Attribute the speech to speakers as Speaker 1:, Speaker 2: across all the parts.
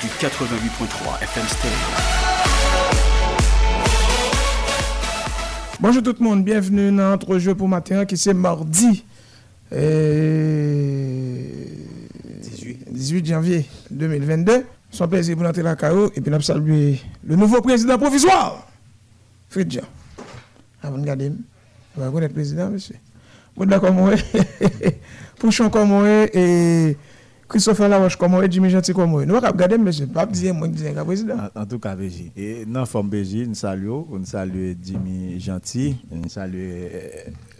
Speaker 1: du 88.3 FM Stereo.
Speaker 2: Bonjour tout le monde, bienvenue dans notre jeu pour matin qui c'est mardi euh, 18. janvier 2022. Son plaisir pour entrer la KO et puis nous saluer le nouveau président provisoire, Fred Jean. Avant de regarder, vous va connaître le président, monsieur. Vous d'accord, moi, Pouchon comme moi et Christopher Laroche comme moi, Jimmy Gentil comme moi. Nous allons regarder, monsieur. Pas dire moi dis un président.
Speaker 3: En, tout cas, BJ. Et dans la forme BJ, nous saluons, nous saluons Jimmy Gentil, nous saluons euh,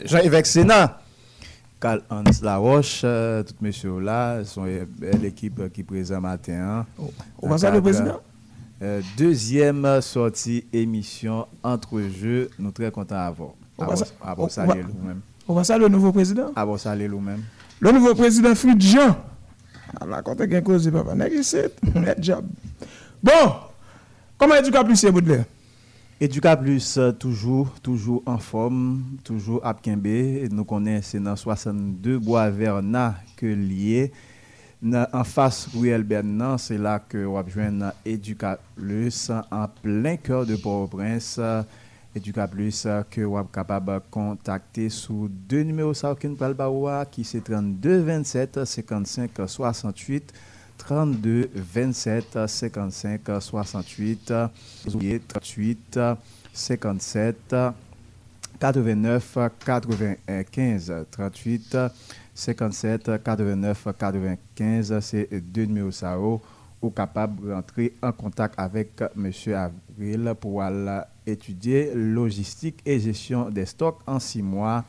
Speaker 3: Jean-Yves Sénat. Carl Hans Laroche, euh, tous messieurs là, sont euh, l'équipe qui présente matin. hein.
Speaker 2: On va saluer le président?
Speaker 3: Euh, deuxième sortie émission entre jeux, nous très contents
Speaker 2: on-
Speaker 3: vous saluer nous-mêmes.
Speaker 2: On va saluer le nouveau président?
Speaker 3: Vous saluer nous-mêmes.
Speaker 2: Le nouveau président Fred Job? Bon, comment est-ce que plus c'est Baudelaire?
Speaker 3: Educa Plus, euh, toujours, toujours en forme, toujours à Kembe. Nous connaissons c'est dans 62 bois Verna que lié. Na- En face Ruel Bernan, c'est là que on joindre Educa Plus en plein cœur de Port-au-Prince. Educa Plus euh, que on capable de contacter sous deux numéros qui c'est 32 27 55 68 32 27 55 68 38 57 89 95 38 57 89 95 c'est deux numéros ça ou capable de rentrer en contact avec M. Avril pour aller étudier logistique et gestion des stocks en six mois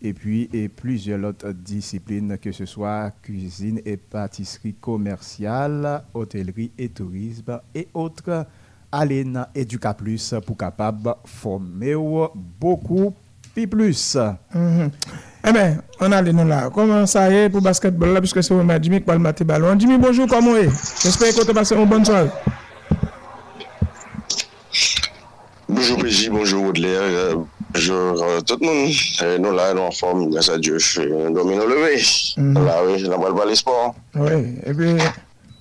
Speaker 3: et puis et plusieurs autres disciplines, que ce soit cuisine et pâtisserie commerciale, hôtellerie et tourisme et autres. Dans Educa Plus pour capable former ou beaucoup plus.
Speaker 2: Mhm. Eh bien, on a les là. Comment ça y est pour basketball là, puisque c'est vraiment Jimmy qui parle de ballon. Jimmy, bonjour, comment est? J'espère que tu as passé une bonne soirée.
Speaker 4: Bonjour PJ, bonjour Baudelaire, euh, bonjour euh, tout le monde. Euh, nous là, nous en forme, grâce à Dieu, euh, domino levé.
Speaker 2: Mhm.
Speaker 4: Là, oui, la balle pas les sports.
Speaker 2: Oui, et puis,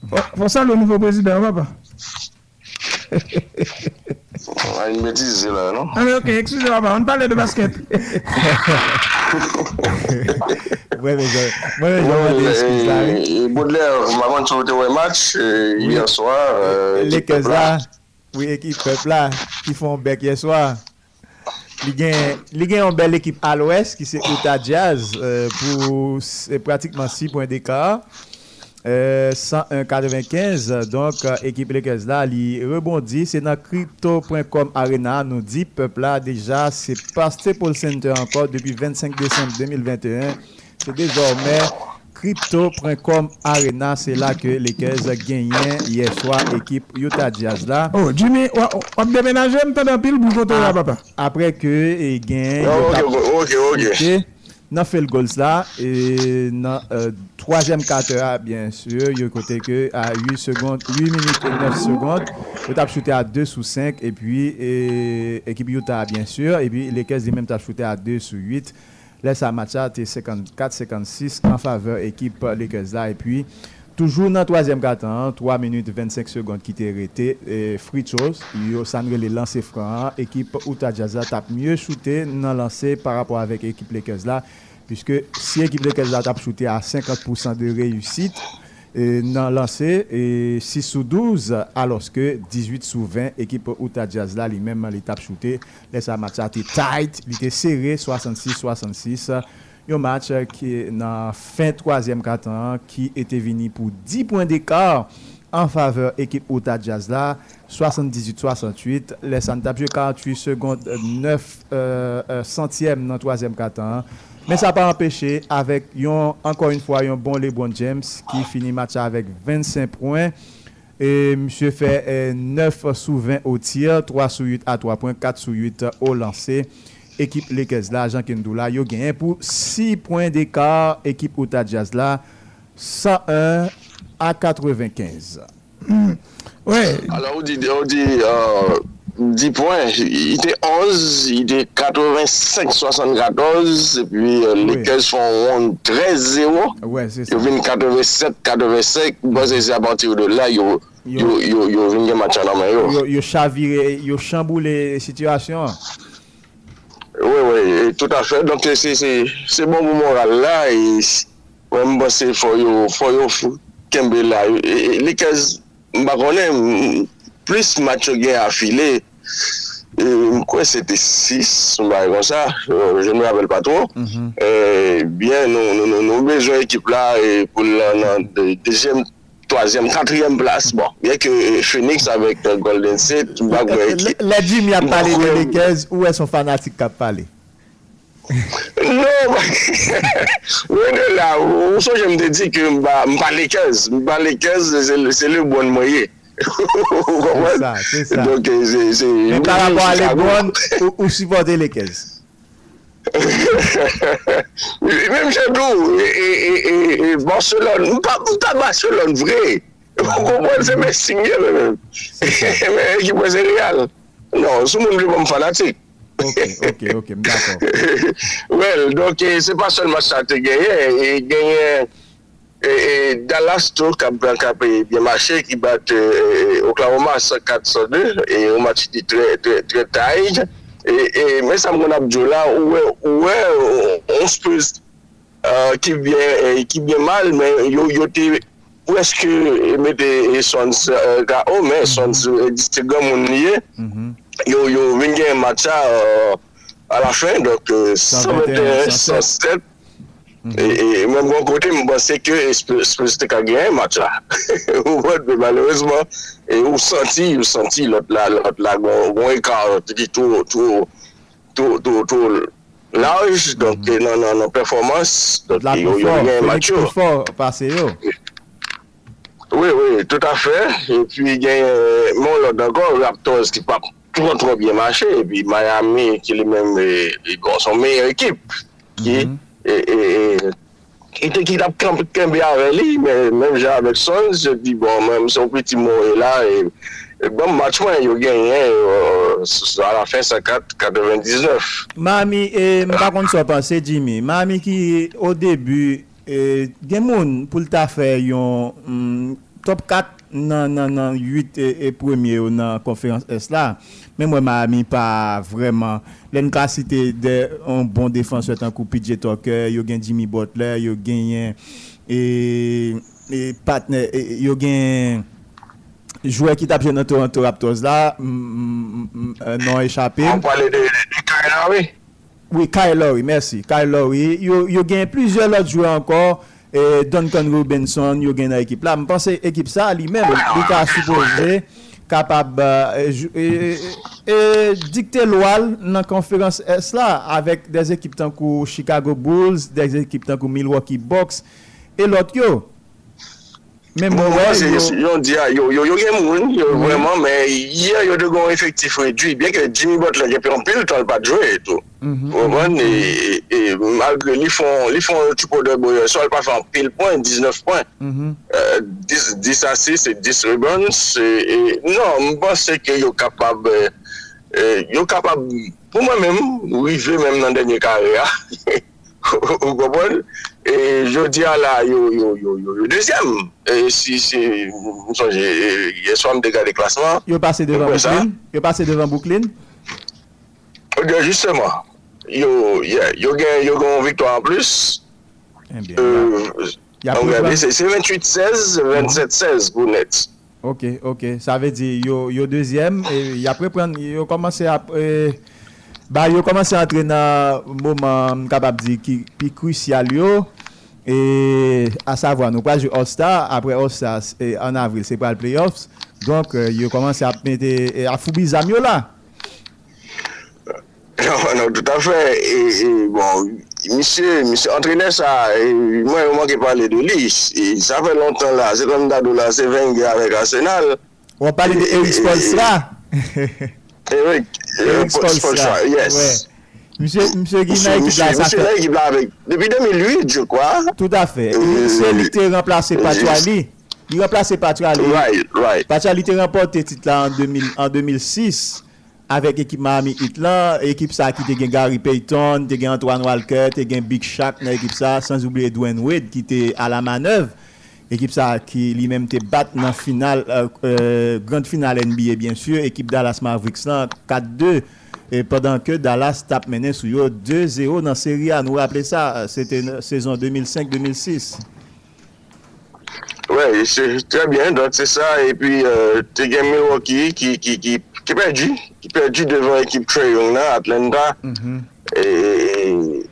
Speaker 2: faut, faut ça le nouveau président, papa.
Speaker 4: On a une bêtise là, non?
Speaker 2: Ah, mais ok, excusez-moi, papa, on parlait de basket.
Speaker 3: Ouais, mais je, ouais, mais
Speaker 4: Baudelaire, maman, tu as un match hier soir.
Speaker 3: les oui, équipe peuple là, qui font bec hier soir. Il a une belle équipe à l'ouest qui c'est Utah Jazz euh, pour pratiquement 6 points d'écart. Euh, 101-95, donc euh, équipe Lakers là, il rebondit, c'est dans crypto.com arena, nous dit peuple là déjà, c'est pas Staples Center encore depuis 25 décembre 2021, c'est désormais Crypto.com Arena, c'est là que les 15 gagnent hier soir, équipe Utah Jazz là.
Speaker 2: Oh, Jimmy, on déménage un pile pour là, ah, papa.
Speaker 3: Après que les gagnent.
Speaker 4: Oh, ok, ok, ok.
Speaker 3: Nan fèl gols la, e nan euh, 3èm katera, ah, bien sûr, yo kote ke a 8 seconde, 8 minute et 9 seconde, yo tap choute a 2 sous 5, et puis eh, ekip yo ta, bien sûr, et puis le 15 di men tap choute a 2 sous 8, Là ça match a été 54 56 en faveur équipe Lakers et puis Toujours dans le troisième quart-temps, 3 minutes 25 secondes qui était arrêté. Et Free Chose, yo Sandre les lancers francs. Équipe Utah tape mieux shooté dans le lancer par rapport avec l'équipe Lakers. Puisque si l'équipe Lakers a tape shooté à 50% de réussite, dans le lancer, et 6 sous 12, alors que 18 sous 20, équipe Utah Jazz là, lui-même, l'étape shooté. Ça match a été tight, il était serré, 66-66. Un match euh, qui est dans fin troisième quart-temps qui était venu pour 10 points d'écart en faveur équipe Utah Jazz là 78-68 les Santa 48 secondes 9 euh, euh, centièmes dans le troisième quart-temps mais ça n'a pas empêché avec yon, encore une fois un bon LeBron James qui finit match avec 25 points Et monsieur fait euh, 9 sous 20 au tir, 3 sous 8 à 3 points, 4 sous 8 au lancer. Équipe Lakers là, Jean Kendoula, yo gagné pour 6 points d'écart. Équipe Utah Jazz là, 101 à 95.
Speaker 2: Ouais,
Speaker 4: Alors, on dit, on dit euh, 10 points. Il était 11, il était 85-74, et puis euh,
Speaker 3: oui.
Speaker 4: les 15 font 13-0.
Speaker 3: Ouais, c'est ça.
Speaker 4: Ils viennent 87-85, bon, c'est à partir de là, ils ont eu un match à la main.
Speaker 3: Ils ont chaviré, ils ont chamboulé la situation.
Speaker 4: Oui, oui, tout à fait. Donc, c'est c'est, c'est bon pour moral là, et même bon, c'est faut qu'ils aient Kembe là. Les 15, je ne plus match yo gen afile, euh, mkwen se te 6, mba yon sa, euh, je mwen apel pa tro, mhm. euh, bien nou bezo ekip la pou nan dejem 3e, 4e plas, bon, bien ke Phoenix avèk Golden State, mba gwen ekip.
Speaker 3: La jim ya pale de Lekez, ou e son fanatik ka pale?
Speaker 4: Non, mwen de la, ou so jem de di ki mba Lekez, mba Lekez se le bon mwenye. C'est
Speaker 3: ça, c'est ça.
Speaker 4: Donc, c'est, c'est,
Speaker 3: Mais par rapport à l'Ebron, où, où supporter
Speaker 4: les caisses? Mèm Jadou E Barcelon Mou pa Barcelon vre Mou kompon se mè singye mè mèm Mè ekipwe se real Non, sou mèm li mèm fanatik
Speaker 3: Ok, ok, ok, mè d'akon
Speaker 4: Well, donk se pa sol match sa te genye E genye E, e, Dallas tou kapran kapre bien mache ki bat e, Oklahoma 104-102 e ou mati di tre taj men sa mwen apjou la ouwe on spes ki bien mal men yo te ou eske mette sons ka ou men sons distigan moun
Speaker 3: liye
Speaker 4: yo venge matcha a la fen 121-107 E mwen bon kote mwen bose ke espèste ka gen yon match la. Ou mwen pe malouzman, ou santi, ou santi lot la, lot la, gwen ekar, te di tou, tou, tou, tou, tou, laj, donk nan, nan, nan performans,
Speaker 3: donk
Speaker 4: yo yon
Speaker 3: gen
Speaker 4: match yo.
Speaker 3: La pou fòr, pase yo.
Speaker 4: Oui, oui, tout a fè, e pi gen, moun lot ankon, Raptors ki pa tron tron bien mache, e pi Miami ki li men, yon son meyer ekip, ki, E, e, e, ite ki tap kembe aveli, menm jan avek Sons, di bon, menm son piti mou e la, bon matchman yo genyen, a la fin 54-99.
Speaker 3: Mami, mba kon so panse, Jimmy, mami ki o debu, gen moun pou lta fe yon mm, top 4 nan, nan, nan 8 e, e premier ou nan konferans es la, men mwen mami pa vreman, len ka cite de un bon defanseur tan kou PJ Tucker, yo gen Jimmy Butler, yo gen e, e e, yo gen joueur qui tape dans Toronto Raptors là, euh, non échappé.
Speaker 4: On parlait de, Kyle Lowry.
Speaker 3: Oui, Kyle Lowry, merci. Kyle Lowry. Yo, yo gen plusieurs autres joueurs encore. eh, Duncan Robinson, yo gen nan ekip la. Mwen panse ekip sa li men, li ka supose kapab e, e, e, dikte lwal nan konferans es la avek des ekip tankou Chicago Bulls, des ekip tankou Milwaukee Bucks, e lot yo.
Speaker 4: Yon diya,
Speaker 3: yo
Speaker 4: gen moun, ah, yo vreman, men yè yo de gon efektif redwi, byen ke Jimmy Butler gen pe anpil tan pa djwe eto. Vreman, e malgre li fon tupo de boye sol pa fan pil point, 19 point, 10 asis, 10 rebounds, non, mpense ke yo kapab, euh, euh, yo kapab, pou mwen men, wive men nan denye kare ya. Ou kompon? E jodi a la yo yo yo yo yo dezyem. E si si msonje ye e, e, swan dega de klasman.
Speaker 3: Yo
Speaker 4: pase devan
Speaker 3: Bouklin? Yo pase devan Bouklin?
Speaker 4: Ou justement. Yo gen yo gen victoire en plus. Se 28-16, 27-16 pou net.
Speaker 3: Ok, ok. Sa ve di yo dezyem. Yo komanse euh, apre... Ba yo komanse antre nan mouman kapap di ki pi krusyal yo e a savwa nou pral jou All-Star apre All-Star en avril se pral playoffs donk yo komanse ap mette a foubi zam yo la
Speaker 4: Non, non, tout afe bon, misye entrene sa, mwen yo manke pale de li sa fe lontan la, se kon da do la se venge avek Arsenal
Speaker 3: Ou an pale de Eric Spolstra
Speaker 4: Eric,
Speaker 3: Eric Spolstra,
Speaker 4: yes.
Speaker 3: Mse Guina
Speaker 4: ekip
Speaker 3: la
Speaker 4: sa fè. Depi 2008, je kwa.
Speaker 3: Tout a fè. Se li te
Speaker 4: remplase
Speaker 3: Patuali, li remplase Patuali.
Speaker 4: Right, right.
Speaker 3: Patuali te rempote titla en 2006, avèk ekip Miami Heat lan, ekip sa ki te gen Gary Payton, te gen Antoine Walker, te gen Big Shaq nan ekip sa, sans oubliye Dwayne Wade ki te a la manèv. Ekip sa ki li menm te bat nan final, euh, euh grand final NBA bien sur, ekip Dallas Mavericks lan 4-2. E padan ke Dallas tap menen sou yo 2-0 nan seri a, nou rappele sa, se te sezon 2005-2006.
Speaker 4: Ouais, c'est très bien, donc c'est ça, et puis euh, te gen Milwaukee ki, ki, ki, ki perdi, ki perdi devan ekip Trae Young nan, Atlanta, mm -hmm. et, et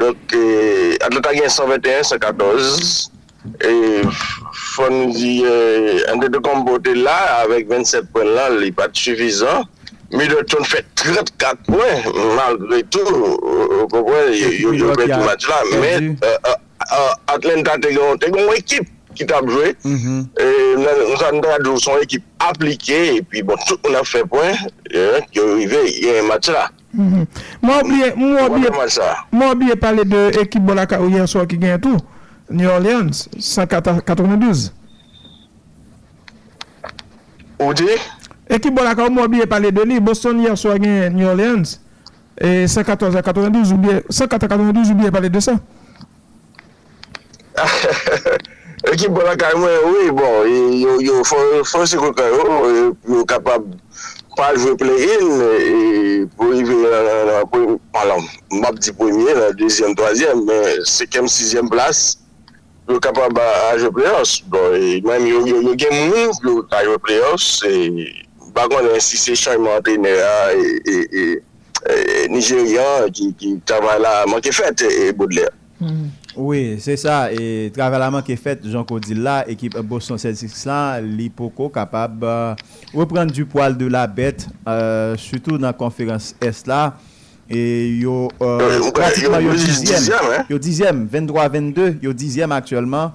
Speaker 4: donc et, Atlanta gen 121-114, E, fon di e, an de de kombote la avèk 27 pwen la li pat sufizan Middleton fè 34 pwen malgré tout yo
Speaker 3: bè
Speaker 4: tout match la men Atlanta te yon ekip ki tab jwe.
Speaker 3: Mm-hmm.
Speaker 4: E, nou san dradou son ekip aplike e pi bon tout moun a fè pwen yo rive yon match la. Mm-hmm.
Speaker 2: Mwen oubliye pale de ekip Bolaka ou yon so ki gen tout New Orleans, 192.
Speaker 4: Ou di?
Speaker 2: Ekip bon akor mou biye pale de li, Boston yer swa gen New Orleans, 114-92 ou biye pale de sa. Ekip bon akor mou, oui,
Speaker 4: bon, yo fonsi kou ka yo, yo kapab pal jwe play-in, pou yi ve la, la, la, pou yi, euh, palan, map di premier, la, deuxième, troisième, cinquième, sixième place, yo kapab a jwe playoffs. Bon, e, mèm yo, yo, yo gen moun yo a jwe playoffs, e, bagon ansi se chanjman antenera e, e Nigerian ki travala manke fèt e Baudelaire.
Speaker 3: Mm. Oui, se sa, travala manke fèt, Janko di la, ekip Boston Celtics lan, li poko kapab euh, repren du poal de la bet, euh, sütou nan konferans Est la, Et yo, euh, pratiquement
Speaker 4: yo
Speaker 3: yo
Speaker 4: dixième,
Speaker 3: dixième,
Speaker 4: hein?
Speaker 3: yo dixième, 23-22, yo dixième actuellement.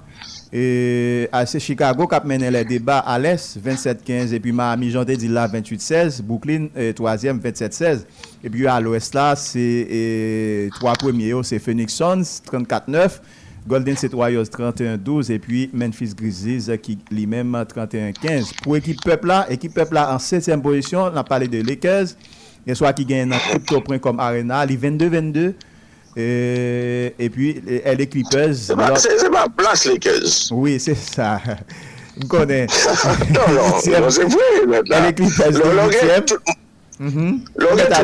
Speaker 3: Et c'est Chicago qui a mené les débats à l'Est, 27-15. Et puis Miami, j'en ai dit là, 28-16. Brooklyn, euh, troisième, 27-16. Et puis à l'Ouest là, c'est trois premiers, yo, c'est Phoenix Suns, 34-9. Golden State Warriors 31-12 et puis Memphis Grizzlies qui lui-même 31-15. Pour équipe peuple là, équipe peuple là en 7 position, on a parlé de Lakers. gen swa ki gen nan crypto.com arena, li 22-22, euh, et puis elle est clipeuse.
Speaker 4: C'est ma place l'équeuse.
Speaker 3: Oui, c'est ça. M konen.
Speaker 4: Non, non, c'est vrai, maintenant. Elle
Speaker 3: mhm. est
Speaker 4: clipeuse.
Speaker 3: Lò
Speaker 4: gen tout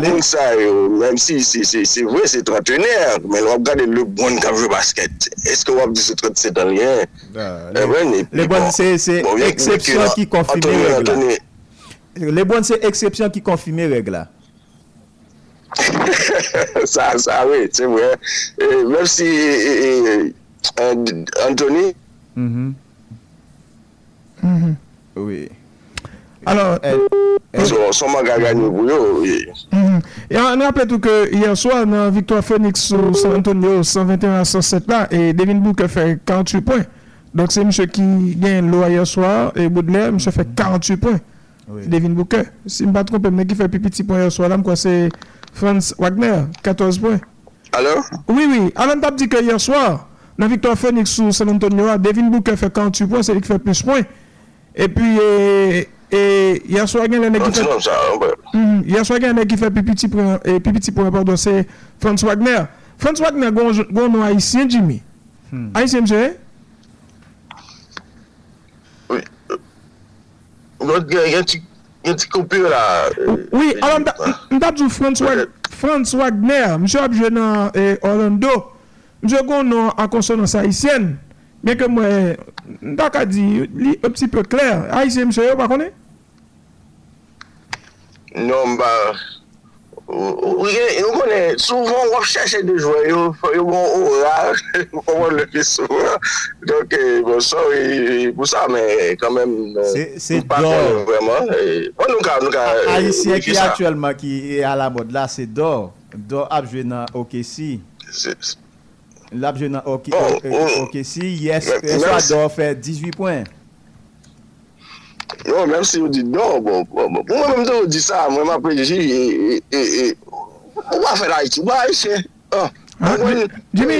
Speaker 4: moun sa yo, mèm si se vwe se trentenèr, mè lò ap gade le bon kavyo basket, eske wap di se trente se dan
Speaker 3: liyen? Le
Speaker 4: bon
Speaker 3: se eksepsyon
Speaker 4: ki
Speaker 3: konfime regla. Le bon se eksepsyon ki konfime regla.
Speaker 4: sa, sa, oui, c'est vrai. Et même si et, et, euh, Anthony...
Speaker 3: Mm
Speaker 2: -hmm. Mm -hmm.
Speaker 3: Oui.
Speaker 2: Alors...
Speaker 3: Eh,
Speaker 4: eh. Son manga
Speaker 2: gagne pou yo. An apre tou ke yon swa nan Victoire Phoenix ou San Antonio 121-107 la, e Devin Bouke fè 48 poin. Donk se msè ki gen lo a yon swa, e Baudelaire msè fè 48
Speaker 3: poin.
Speaker 2: Devin Bouke. Si mpa trompe mne ki fè pipiti poin yon swa la, mkwa se... Franz Wagner, 14 points.
Speaker 4: Allô?
Speaker 2: Oui, oui. Alan Tab dit que hier soir, la victoire Phoenix sous San Antonio, Devin Booker fait 48 points, c'est lui qui fait plus points. Et puis, et, et, hier soir, il y a un mec qui
Speaker 4: non, fait...
Speaker 2: Mm, hier soir, il y a un mec qui fait plus petit point, et plus petit point, pardon, c'est Franz Wagner. Franz Wagner, gros nom haïtien, Jimmy. Hmm. Haïtien, monsieur?
Speaker 4: Oui. Euh, L'autre gars, il y a un petit yon ti koupure la.
Speaker 2: Oui, anan mdap zou Frans Wagner, msè apjè nan eh, Orlando, msè kon nan akonsonans Haitienne, mè ke mwen, mdak a di, li e pti pe kler, Haitien msè yo pa konè?
Speaker 4: Non, mba, Yo konen, souvan wap chache de jwen, yo bon oraj, yo konwen le pi souvan. Donk, euh, bon, sorry pou
Speaker 3: sa, men,
Speaker 4: kanmen,
Speaker 3: nou
Speaker 4: pa konen vreman. Bon, nou ka, nou
Speaker 3: ka.
Speaker 4: Haitien
Speaker 3: ki
Speaker 4: aktuelman
Speaker 3: ki e a euh, la mod la, se
Speaker 4: do,
Speaker 3: do apjwe nan okesi.
Speaker 4: L'apjwe
Speaker 3: nan okesi, yes, so
Speaker 4: a
Speaker 3: do fe 18 poin.
Speaker 4: Yo, menm si yo di do, pou mwen menm do di sa, mwen mwen apre di si, e, e, e, ou ah, ah, mwen fè la iti, mwen a iti.
Speaker 2: Jimmy,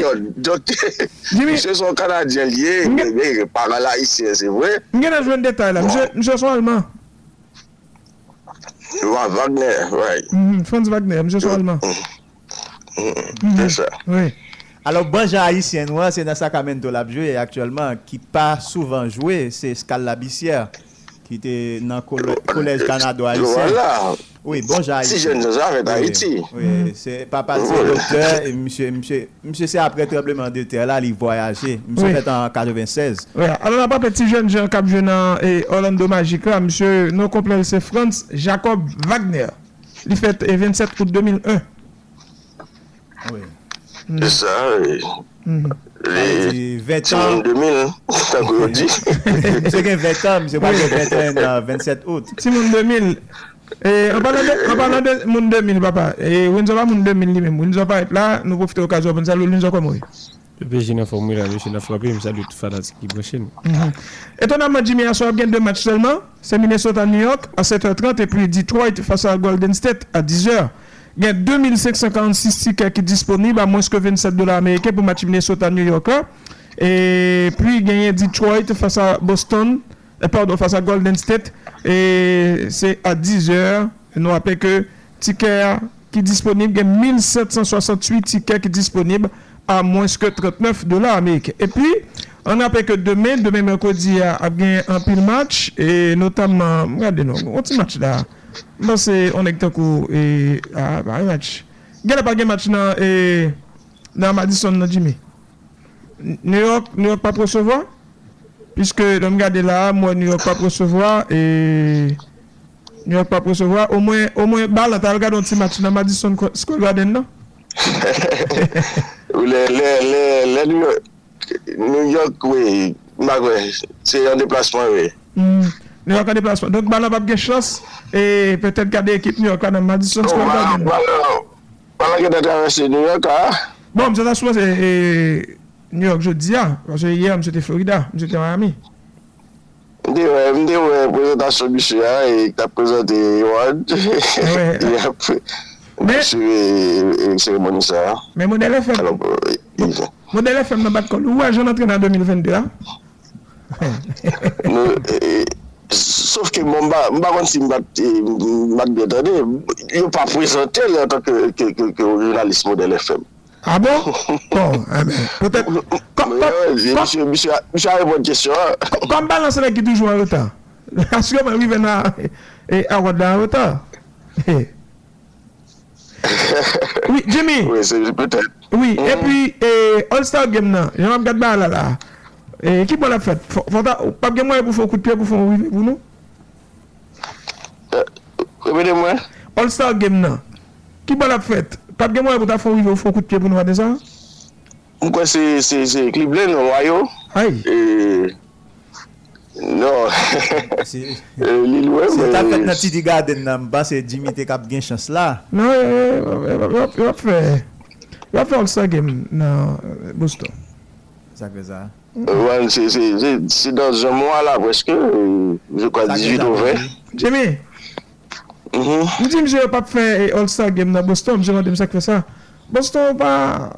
Speaker 2: Jimmy,
Speaker 4: mse son Kanadyen liye, mwen para la iti, se vwe.
Speaker 2: Mwen a jwen detay la, mse bon. son Alman.
Speaker 4: Wagner, wè.
Speaker 2: Mhm, Franz Wagner, mse son Alman.
Speaker 4: Mwen se.
Speaker 2: Wè.
Speaker 3: Mm, mm, mm, mhm, Alors, banje Haitien, wè, se nan Sakamento la bjwe, aktuellement, ki pa souvan jwe, se Skalabissière. ki te nan kolej Kanado
Speaker 4: Haitien.
Speaker 3: Oui, bon jayi.
Speaker 4: Si jen nou jave da Haiti.
Speaker 3: Oui, se papa se doktor, msè se apre trebleman de ter la li voyaje,
Speaker 2: msè
Speaker 3: fet an 96.
Speaker 2: Oui, alon la pape ti jen jen kap jen nan Orlando Magica, msè nou komplel se Frans Jacob Wagner. Li fet 27 kout 2001.
Speaker 3: Oui.
Speaker 4: Se sa, oui.
Speaker 3: Ti
Speaker 4: moun 2000, tan kou yo
Speaker 3: di. Mse gen 20 an, mse pa gen 21 an, 27 out.
Speaker 2: Ti moun 2000, apanan de moun 2000 papa, wè nzo pa moun 2000 li men, wè nzo pa et la, nou profite okazwa, wè nzo lou, wè nzo
Speaker 5: kwa mwen. Pepe jina formou la, jina frapi, msa li tout fanatik ki bweshen.
Speaker 2: Etonanman Jimmy Asso ap gen 2 match selman, se Minnesota-New York a 7h30 et puis Detroit face a Golden State a 10h. gen 2556 tiket ki disponib a mwens ke 27 dola Amerike pou match Minnesota New York la e pi genye Detroit fasa Boston eh, pardon fasa Golden State. E se a 10 or nou apè ke tiket ki disponib gen 1768 tiket ki disponib a mwens ke 39 dola Amerike e pi An apè ke demè, demè mè kodi ap gen an pil match, e notamman, mwade nou, an ti match. La, Mwen se onek takou e a yon e match. Gen ap gen match nan e nan Madison nan Jimmy. New York, New York pa prosevo. Piske lom gade la, mwen New York pa prosevo e New York pa prosevo. O mwen, o mwen bal anta al gade onti match nan Madison Square Garden nan.
Speaker 4: Ou le, le, le, le New York, New York we, magwe, se yon deplasman we.
Speaker 2: Hmm. New York a deplasman. Donk bala pap gen chans e petet kade ekip New York a nan Madison Square Garden.
Speaker 4: Bala gen dek avese New York a.
Speaker 2: Bon, mse ta souwese e, New York jodi a. Mse ye mse te Florida, mse te Miami.
Speaker 4: Mde wè, mde wè prezentasyon msye a e ta prezente Ward. Mse seremoni sa
Speaker 2: a. Men model FM.
Speaker 4: E, e,
Speaker 2: model FM nan bat kol. Ou a jen entren nan 2022 a?
Speaker 4: Nou, e... Sof ke mwen ba, mwen ba kon si mwen bat biye tade, yo pa prezante lè an tan ke jounalist model FM.
Speaker 2: A bon? Bon,
Speaker 4: a
Speaker 2: men. Petè. Mwen chare bon kèsyon. Kon balanse lè ki toujou an wotan? Asyo mwen wive nan an wotan? Oui, Jimmy.
Speaker 4: Oui, c'est peut-être.
Speaker 2: Oui, et puis, All Star Game nan, yon an gade ba la la. E ki pou la fèt? Fanta, pap gen mwen pou fò kout pè pou fò ou vive pou nou?
Speaker 4: Repete mwen?
Speaker 2: All Star Game nan. Ki pou la fèt? Pap gen mwen pou ta fò ou vive ou fò kout pè pou nou vade sa?
Speaker 4: Mwen kwa se, se, se, Cleveland ou
Speaker 2: Wayo.
Speaker 4: Ay. Non. Lil Web.
Speaker 3: Se ta
Speaker 4: fèt
Speaker 3: nan Titi Garden nan mba se Jimmy te kap gen chans la.
Speaker 2: Non, wap fè. Wap fè All Star Game nan Boston.
Speaker 3: Sakwe
Speaker 4: za. C'est dans un mois là, presque. Euh, je crois 18 ou 20.
Speaker 2: Jimmy,
Speaker 4: mm-hmm.
Speaker 2: vous dites que je n'ai pas fait eh, All-Star Game dans Boston, je vais ça que ça. Boston pas.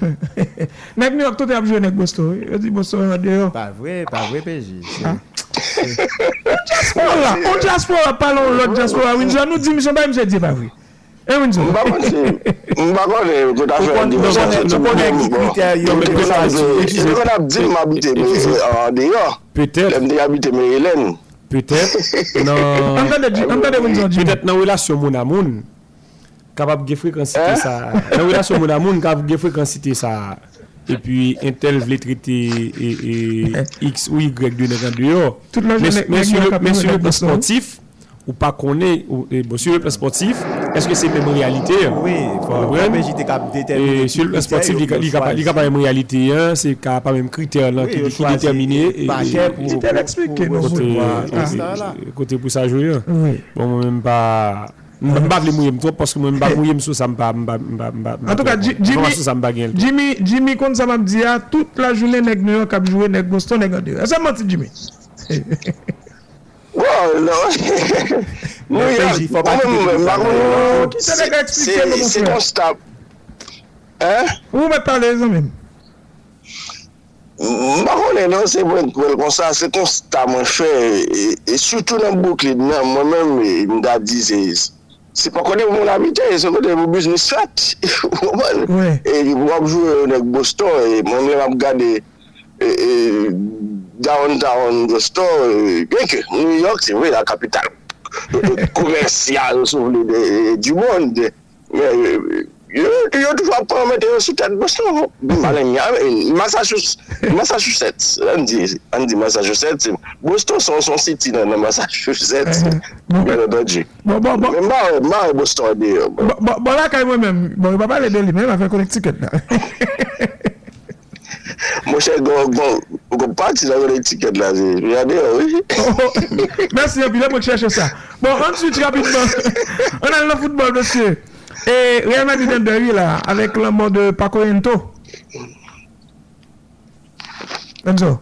Speaker 2: Nek New York, tout est abjoué avec Boston. Je dis Boston en dehors. Oh.
Speaker 3: Pas vrai, pas vrai, PJ. On
Speaker 2: ah. diaspora, on diaspora, parlons l'autre diaspora. Oui, nous dit, monsieur, pas, monsieur, dit pas vrai.
Speaker 4: Mba konti, mba konti kote a fè an
Speaker 3: diversasyon. Mba konti kriter yo
Speaker 4: diversasyon.
Speaker 3: Mba
Speaker 4: konti ap di m'abite mè an deyo.
Speaker 5: Petèp.
Speaker 4: Lèm dey abite
Speaker 2: mè Hélène. Petèp. Nan.
Speaker 5: Petèp nan relasyon moun a moun, kapap ge frekansite sa. Nan relasyon moun a moun, kapap ge frekansite sa. E pi entel vle trite x ou y de nan
Speaker 2: deyo.
Speaker 5: Tout
Speaker 2: nan
Speaker 5: jen mè
Speaker 2: sou
Speaker 5: le sportif. ou pa konen bon, sur le plan sportif, eske se mèm realite?
Speaker 3: Oui, mèm jite kap
Speaker 5: determine. Sur le plan sportif, li kap mèm realite, se kap mèm kriter lan ki determine.
Speaker 2: Jite
Speaker 3: l'explike
Speaker 2: nou
Speaker 3: pou.
Speaker 5: Kote pou sa jouye. Bon mèm pa... Mwen bak li mouye mtro, poske mwen bak mouye msou sa mba...
Speaker 2: En tout ka, Jimmy, Jimmy kon sa mabdi ya, ah, tout la jounen neg New York ap jouen neg Boston neg Andera. E sa mwanti Jimmy?
Speaker 4: Bon, non. Mwen
Speaker 2: yon,
Speaker 4: mwen
Speaker 2: mwen,
Speaker 4: se konstab.
Speaker 2: Ou mwen pale zan men?
Speaker 4: Mwen konen nan se mwen kwen konsa, se konstab mwen fè, e soutou nan boukli nan, mwen men mwen da dizez. Se pa konen moun abite, se konen moun biznis fat. E wap jwè yon ek boston, mwen mwen ap gade downtown store, bien que New York c'est vrai la capitale commerciale du monde, mais yo tou fwa pou an mette yo sou tèt Boston. Malen ya, Massachusetts, an di Massachusetts, Boston son son siti nan Massachusetts,
Speaker 2: mwen an
Speaker 4: dodje. Mwen mare Boston de euh, yo.
Speaker 2: Bon la kay mwen men, mwen pa pale de li men, mwen fè konektiket
Speaker 4: nan. Moshe gon pati sa yon etiket la zi. Yade yo, oui.
Speaker 2: Mersi epi, lè mwen chèche sa. Bon, answit rapidman. An al nan foutbol, monsye. E, Real Madrid en deri la, avèk la mò de Paco Ento. Enzo.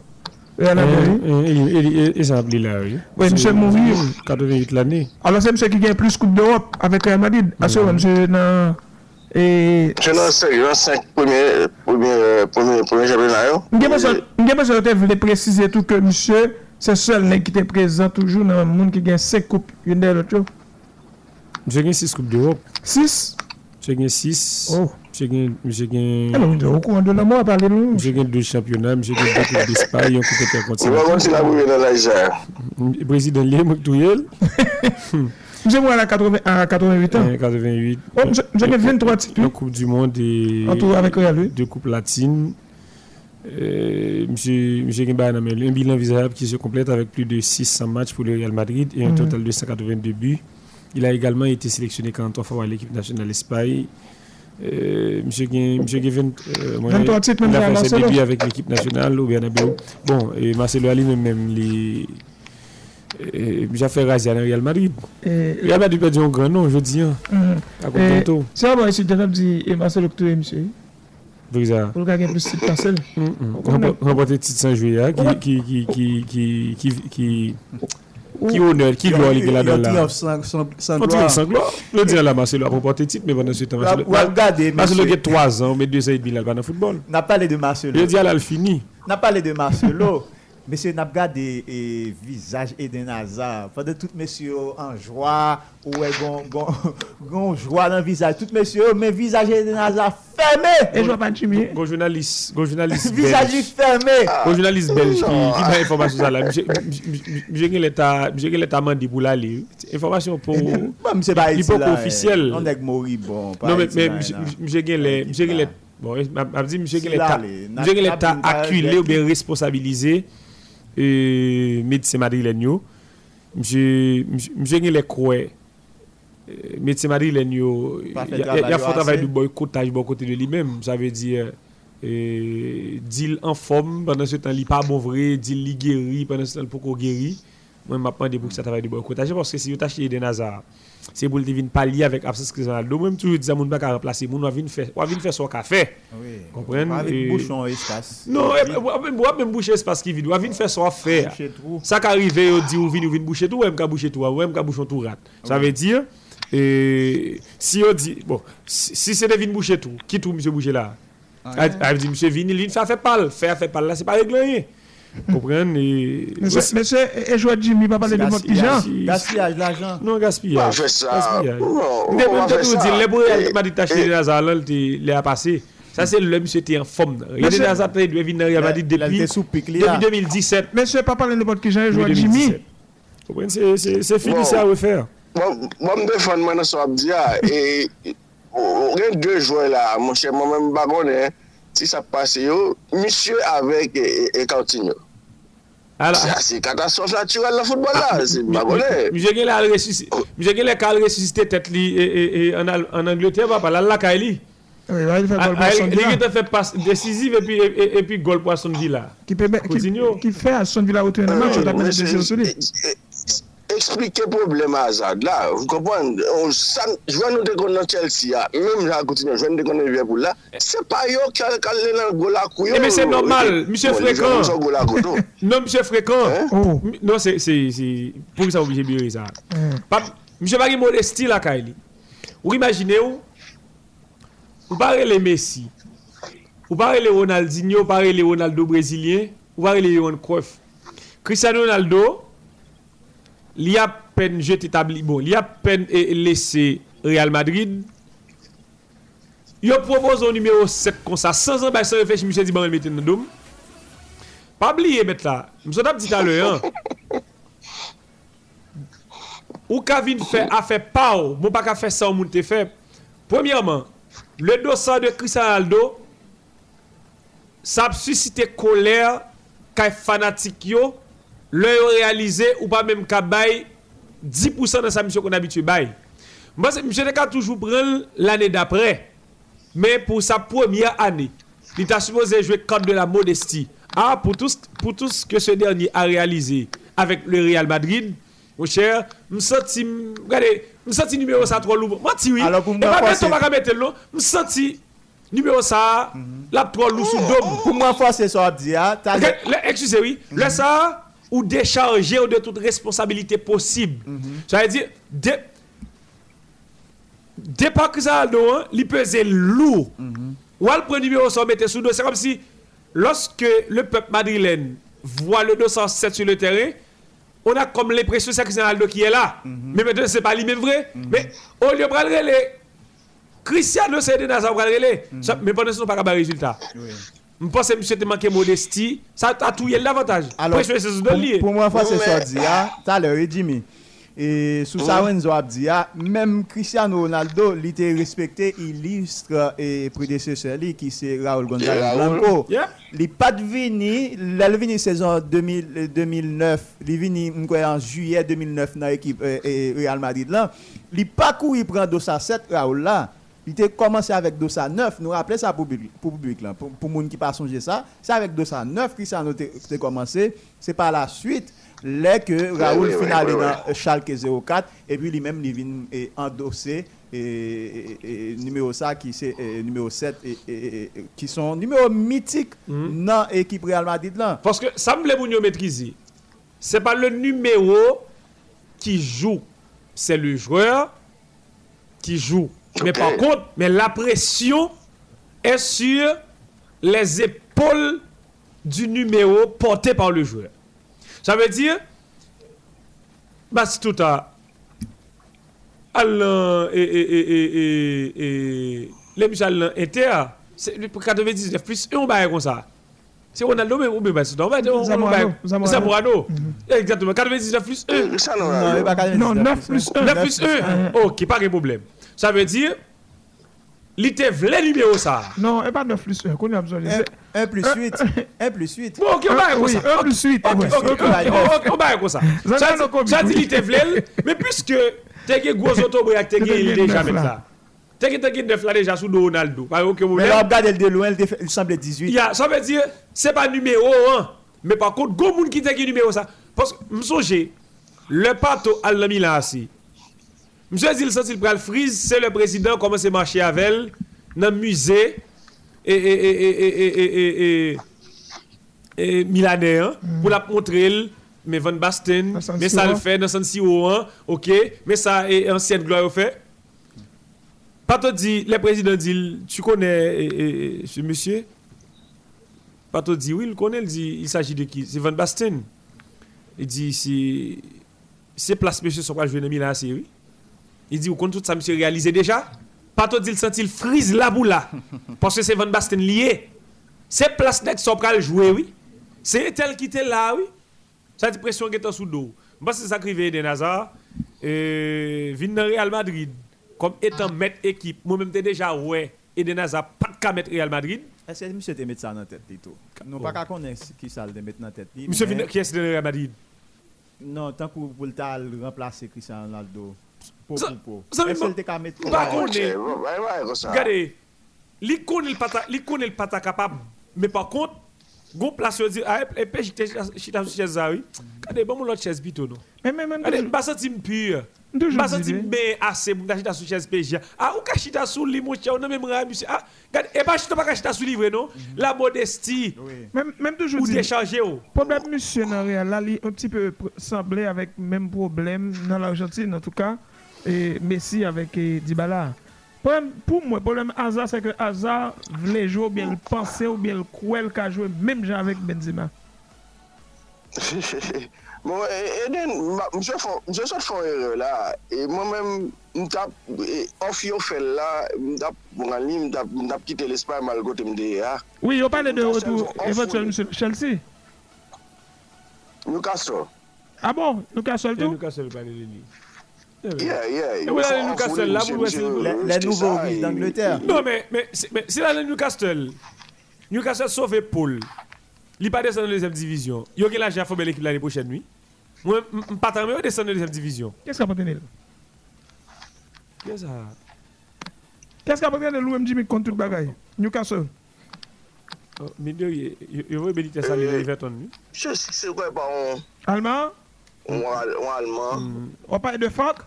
Speaker 2: Real Madrid.
Speaker 5: E sa ap li la, oui.
Speaker 2: Oui, monsye mouni.
Speaker 5: 88 l'année.
Speaker 2: Alors, se monsye ki gen plus Coupe d'Europe avèk Real Madrid. Ah, Asyo,
Speaker 4: monsye nan... Je nan se, je nan se premier championat yo.
Speaker 2: Mwen gen mwen se te vle prezize tou ke msye, se sol nek ki te prezant toujou nan moun ki gen 5 koup yon de lot yo.
Speaker 5: Mwen gen 6 koup d'Europe.
Speaker 2: 6?
Speaker 5: Mwen gen 6.
Speaker 2: Oh. Mwen
Speaker 5: gen 2 championat, mwen gen 2 koup d'Espagne, yon
Speaker 4: koup
Speaker 5: intercontinental.
Speaker 4: Mwen gen si la mwen gen nan la jè.
Speaker 5: Prezident liye mwen
Speaker 2: tou yel. a 80 a 88 an.
Speaker 5: 88
Speaker 2: Oh, mse mse gen 23
Speaker 5: Yon
Speaker 2: titou.
Speaker 5: Coupe du Monde et
Speaker 2: An tou avek Real
Speaker 5: deux coupes latines. Euh, monsieur, monsieur Gimba un bilan visable qui se complète avec plus de 600 matchs pour le Real Madrid et un
Speaker 2: Mhm.
Speaker 5: total de 182 buts. Il a également été sélectionné 43 fois à l'équipe nationale d'Espagne. Euh, monsieur Guin, euh, moi,
Speaker 2: 23 titres même
Speaker 5: il
Speaker 2: à
Speaker 5: a fait ses débuts avec l'équipe nationale au. Bon, et Marcelo Ali même, même les Jafè Razia nan Real Madrid. Real Madrid pe di yon gran
Speaker 2: non,
Speaker 5: jodi
Speaker 2: yon.
Speaker 5: Akontanto.
Speaker 2: Se a bon, esi janab di Emasel Oktoe, msye?
Speaker 5: Briza.
Speaker 2: Pou lga gen plus tit pasel.
Speaker 5: Rempote tit Sanjouya ki ki oner, ki
Speaker 3: gloa li gela dan
Speaker 5: la.
Speaker 3: Yon
Speaker 5: triyaf san gloa. Le diyan la Marcelo a rempote tit, men banan
Speaker 3: suite
Speaker 5: Marcelo. Marcelo gen 3 an, men 2 an et demi la gana football.
Speaker 3: Na pale de Marcelo.
Speaker 5: Le diyan la al fini.
Speaker 3: Na pale de Marcelo. Monsieur n'a gardé et visage Eden Hazard. Pendant tout monsieur en joie, ou gon, gon, gon joie dans le visage. Tout monsieur, mais visage Eden Hazard fermé.
Speaker 2: Et je vois pas
Speaker 5: Gon journaliste, gon journaliste
Speaker 3: Visage fermé.
Speaker 5: Gon journaliste belge qui m'a information ça là. J'ai l'état, j'ai l'état mandi pour la lire. Information pour
Speaker 3: Bah monsieur pas ici là.
Speaker 5: officiel.
Speaker 3: On est mori bon.
Speaker 5: Non mais mais j'ai les gen les bon, m'a dit monsieur que
Speaker 3: l'état,
Speaker 5: j'ai
Speaker 3: l'état
Speaker 5: acculé ou bien responsabilisé. Euh, médecin madrilène yo. Monsieur, monsieur les croix, euh, médecin madrilène yo,
Speaker 3: Pas
Speaker 5: il y a- il fort travail de boycottage bon côté de lui-même, ça veut dire, euh, deal en forme. Pendant ce temps, il pas bon vrai, deal li guéri pendant ce temps, pour qu'on guéri. Moi, je m'attends pour que ça travaille de boycottage parce que si vous achetez des Nazar, c'est pour le pallier avec absence Cristiano. Moi, toujours dire, moun pas qu'à remplacer, moun va venir faire, va venir faire son café.
Speaker 3: Oui.
Speaker 5: Comprendre,
Speaker 3: Avec bouchon espace.
Speaker 5: Non, eh, même moi même boucher espace qui vide, va venir faire son affaire. Ça qui arrive, on dit ou vient ou vient boucher tout, ou même qu'à boucher tout, ou même qu'à boucher tout rat. Ça veut dire et si on dit bon, si, c'est de venir boucher tout, qui tout monsieur boucher là? Elle dit monsieur vini, il fait fait pas, faire fait pas là, c'est pas réglé Comprenez et...
Speaker 2: Mais c'est joie Jimmy, pas parler de mot pigeon.
Speaker 5: Gaspillage,
Speaker 3: l'argent.
Speaker 5: Non, gaspillage. Gaspillage.
Speaker 4: Les
Speaker 5: m'a dit taché de Lazare, il a passé. Ça, c'est le monsieur qui est en forme. Il est dans sa il doit venir Real Madrid depuis 2017.
Speaker 2: Monsieur, pas parler de mot pigeon,
Speaker 5: joie
Speaker 2: Jimmy.
Speaker 5: Comprenez, c'est fini ça à refaire.
Speaker 4: Moi, je me défends maintenant sur Abdia. Et on a deux joueurs là, mon cher, moi-même, je ne si sa pase yo, misye avek e Coutinho. Se katastrofe naturel la foutbol la, se
Speaker 5: bagole. Misye gen le kal resisite tet li en Angleterre, papa, la laka li.
Speaker 2: Li gen te fe
Speaker 5: pas
Speaker 2: decisive
Speaker 5: epi
Speaker 2: gol
Speaker 5: Poisson
Speaker 2: Villa. Ki fe a Son Villa wote nan match, ou ta kone se se yo soli.
Speaker 4: Eksplike problem a Hazard. La, vous comprenez, jwen nou dekon nan Chelsea ya, mèm jan koutine, jwen dekon nan Liverpool la, se pa yo kal le nan gola kouyo.
Speaker 5: Eh, Eme se normal, bon, Monsieur Fréquent, non Monsieur Fréquent, oh. non se, se, se, pou sa oblige biyo Hazard. Monsieur Barry Modesti la ka eli, ou imagine ou, ou pare le Messi, ou pare le Ronaldinho, ou pare le Ronaldo Brésilien, ou pare le Yohan Cruyff, Cristiano Ronaldo, li a peine jeté tabli bon, li a peine laissé Real Madrid. Yo propose un numéro 7 comme ça, sans un sans réfléchir, monsieur dit bon, le mettre dans dôme. Pas oublier mettre là. Monsieur t'a dit tout à l'heure. Ou Kavin fait a fait bon, pas, mon pas fait ça au monde te fait. Premièrement, le dossier de Cristiano Ronaldo ça a suscité colère kay fanatique yo lè yo realize ou pa mèm ka bay 10% nan sa misyon kon abitue bay. Mwen se msye de ka toujou pren l'anè d'apre, mè pou sa pwemye anè, li ta suppose jwe kante de la modesti. A, pou tout ke se derni a realize avèk le Real Madrid, mwen chè, mwen senti, mwen senti numero sa tro loup. Mwen ti wè, mwen senti numero sa la tro loup sou dom.
Speaker 3: Pou mwen fwa se so ap di ya,
Speaker 5: Excuse wè, lè sa ou décharger ou de toute responsabilité possible. Ça veut dire, dé, départ que ça a il pesait lourd. Ou al prend numéro 100 mettre sous dos. C'est comme si, lorsque le peuple madrilène voit le 207 sur le terrain, on a comme l'impression que c'est Cristiano Ronaldo qui est là. Mais maintenant, c'est pas lui-même vrai. Mais au lieu de prendre les Cristiano, c'est des nazars, mais pendant ce temps, pas de résultat. Oui. Je pense que monsieur te manqué modestie. Ça a tout l'avantage.
Speaker 3: Alors, pour, moi, face à dit, tout à l'heure, Jimmy. Et sous ça, Renzo Abdia, même Cristiano Ronaldo, il était respecté, illustre et prédécesseur, qui c'est Raoul Gonzalez Blanco. Il pas devenu, il a venu saison 2009, il est venu en juillet 2009 dans l'équipe euh, Real Madrid. Il n'a pas couru prendre 207 Raoul là. Il a commencé avec Dossa 9, nous rappelons ça pour le public, là, pour les gens qui pas songer ça. C'est avec Dossa 9 que ça a commencé. C'est par la suite, là que Raoul finale dans Schalke 04, et puis lui-même, il vient endosser et, numéro ça qui c'est numéro 7 et, qui sont numéros mythiques mm dans l'équipe Real Madrid là.
Speaker 5: Parce que ça me plaît maîtriser. C'est pas le numéro qui joue, c'est le joueur qui joue. Mais par contre, mais la pression est sur les épaules du numéro porté par le joueur. Ça veut dire, tout à Alain et, et, et, et, les Michel Inter, c'est 99 plus 1, on va comme ça. C'est Ronaldo, mais on va C'est Zamorano. Exactement. 99 plus 1.
Speaker 2: Non, 9 plus 1.
Speaker 5: 9 plus 1. Ok, pas de problème. Ça veut dire, il te vle numéro ça.
Speaker 2: Non, et pas 9 plus 1, qu'on a besoin de
Speaker 3: 1 plus 8, 1 euh, euh, plus 8.
Speaker 5: Bon, ok, on va comme ça.
Speaker 2: 1 plus 8.
Speaker 5: Ok, ok, on va comme ça. Ça dit, il te vle, mais puisque tu as gros autobriac, tu as il déjà même ça. Tu as 9 là déjà sous Ronaldo.
Speaker 3: Mais là, regarde, elle de loin, il semble 18.
Speaker 5: Ça veut dire, c'est pas numéro 1. Mais par contre, go moun qui te numéro ça. Parce que, me le pato à la Milan, Monsieur dit le pral frise, c'est le président commence à marcher avec elle dans le musée et, et, et, et, et milanais hein, pour la montrer mais Van Basten, mais ça le fait dans San Siro, hein, ok, mais ça est ancienne gloire au fait. Pas toi dit, le président dit, tu connais ce monsieur Pas toi dit, oui, il connaît, il dit, il s'agit de qui C'est Van Basten. Il dit, c'est place monsieur, sur quoi je viens de Milan, c'est oui. Il dit, vous compte tout ça, monsieur, réalisé déjà? Pas tout dit, il sent, il frise la boule là. Parce que c'est Van Basten lié. C'est place net sopral jouer, oui. C'est tel qui était là, oui. Ça dit pression qui est sous dos. Moi, c'est ça qui vient de Nazar. Euh, vin dans Real Madrid. Comme étant maître équipe. Moi-même, t'es déjà, ouais. Et de Nazar, pas de cas mettre Real Madrid.
Speaker 3: Est-ce que monsieur te met ça dans la tête, tout? Non, pas qu'à connaître qui ça le mettre dans la tête.
Speaker 5: Monsieur, qui est-ce de Real Madrid?
Speaker 3: Non, tant pour, pour le remplacer Cristiano Ronaldo.
Speaker 5: Regardez, il connaît le pata capable, mais par contre, Gon place yo di, a e pe chita sou oui. Kade bon moun lot Kade mba mpur.
Speaker 2: Toujours
Speaker 5: Mba
Speaker 2: dit,
Speaker 5: senti
Speaker 2: oui.
Speaker 5: mbe ase moun ka chita sou pe jia. Ah ou ka chita sou li moun chè ou nan. Ah, kade e pa chita pa ka chita sou livre non? La modestie
Speaker 3: Oui.
Speaker 2: même même toujours
Speaker 5: ou ou.
Speaker 2: Real, là, il un petit peu pr- semblé avec même problème dans l'Argentine en tout cas et Messi avec eh, Dybala. Problème, pour moi, problème Hazard c'est que Hazard voulait jouer ou bien le penser ou bien le croire qu'a joué même genre avec Benzema.
Speaker 4: Bon, Eden, mse sot fon erreur la, e mwen men, mtap, e, off yo li, mtap, mtap kite l'Espagne mal mde ya.
Speaker 2: Oui, on parle de retour
Speaker 4: sont
Speaker 2: éventuel
Speaker 4: off,
Speaker 2: monsieur Chelsea.
Speaker 4: Newcastle.
Speaker 2: Ah bon, Newcastle
Speaker 5: Et
Speaker 2: tout?
Speaker 5: Newcastle pa le li.
Speaker 4: Yeah, yeah.
Speaker 5: Voilà, le Newcastle, là, vous
Speaker 3: Les, nouveaux d'Angleterre.
Speaker 5: Non, mais, mais, c'est- mais c'est là le Newcastle. Newcastle sauve Paul. Il pas descendre dans la deuxième division. Il y a l'argent à faire l'équipe l'année prochaine, oui. Moi, je ne pas descendre dans la deuxième division.
Speaker 2: Qu'est-ce qu'a apporté Nel?
Speaker 5: Qu'est-ce que ça?
Speaker 2: Qu'est-ce qu'a apporté Nel ou Jimmy contre tout bagaille Newcastle.
Speaker 5: Oh, Mais il y a Benitez à l'Everton, oui.
Speaker 4: Je sais c'est quoi, pas on,
Speaker 2: Allemand,
Speaker 4: on, on allemand.
Speaker 2: on parle de Franck?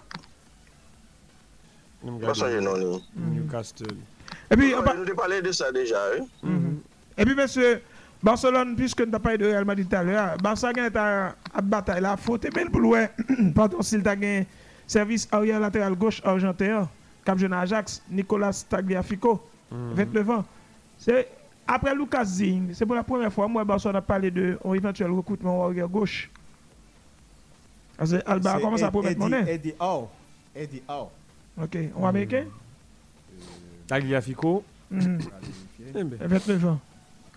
Speaker 4: Non.
Speaker 5: Newcastle.
Speaker 2: Et puis, on
Speaker 4: nous parlé de ça déjà, hein.
Speaker 2: Et puis, monsieur, Barcelone, puisque nous avons parlé de Real Madrid tout à l'heure, Barça a gagné à bataille là, faute belle pour ouais. Pardon, s'il t'a gagné service arrière latéral gauche argentin, cap jeune Ajax, Nicolas Tagliafico, 29 ans. C'est après Lucas Zing, c'est pour la première fois moi Barcelone a parlé de un éventuel recrutement arrière gauche. Parce que Alba a
Speaker 3: C'est
Speaker 2: commencé à promettre
Speaker 3: Eddie-
Speaker 2: monnaie?
Speaker 3: Eddie Howe. Eddie Howe.
Speaker 2: OK, on américain?
Speaker 5: Tagliafico.
Speaker 2: Mhm.
Speaker 5: Eh ben,
Speaker 2: 29 ans.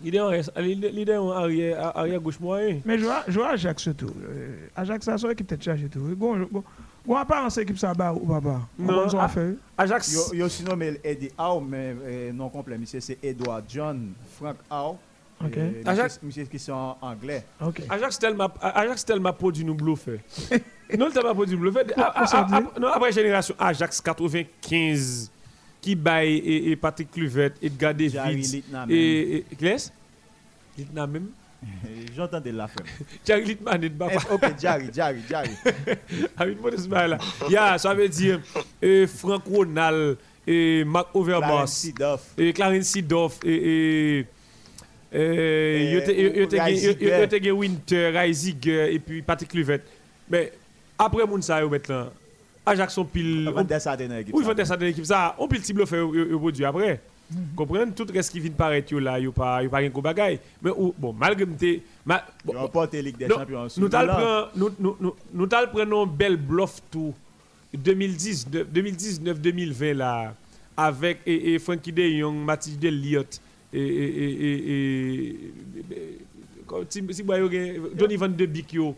Speaker 5: Il est en reste- il est- est en arrière arrière gauche moyen.
Speaker 2: Mais je vois Ajax surtout. Euh, Ajax, ça, c'est équipe peut-être chargée tout. Bon, bon, bon, apparence équipe ça bas ou pas bas.
Speaker 5: Non,
Speaker 2: ont
Speaker 5: ah.
Speaker 2: fait?
Speaker 5: Ajax.
Speaker 3: Yo, yo si nommé Eddie Howe, mais euh, non complet. Monsieur, c'est Edward John Frank Howe.
Speaker 2: Ok.
Speaker 5: Ajax-
Speaker 3: monsieur, qui sont anglais.
Speaker 2: Ok.
Speaker 5: Ajax tellement Ajax tellement produit nous bluffer. non, tellement produit bluffer. Non, après génération Ajax 95 qui baille et, et Patrick Kluivert, Edgar
Speaker 3: Jarry
Speaker 5: Davids
Speaker 3: Litmanen.
Speaker 5: et et Glass. Litna même?
Speaker 3: J'entendais la femme.
Speaker 5: Jarry Litman et Baba.
Speaker 3: Eh, ok, Jarry, Jarry, Jarry.
Speaker 5: Avec ce bail là. Ya, ça veut dire euh, Frank Ronald et
Speaker 3: Clarence
Speaker 5: Overmars et Clarence Seedorf et et yo te- yo- yo te gen- yo- yo- yo te gen Winter, Reisiger et puis Patrick Kluivert. Mais après moun ça yo met là. Ajax son pile.
Speaker 3: Der Sar dans l'équipe.
Speaker 5: Oui, vendait ça dans l'équipe ça. On peut le cible faire au produit après. Comprenez tout reste qui vient de paraître yo là, yo pas yo pas rien bagay. Mais ou- bon malgré m'te ma- bon,
Speaker 3: la Ligue des Champions.
Speaker 5: nous t'al prend nous nous nous nous t'al prenons un bel bluff tout 2010 2019 2020 là avec et, et Frankie De Jong, Mathilde Elliott et et et et, et comme si yo gen Donny van de Beek yo.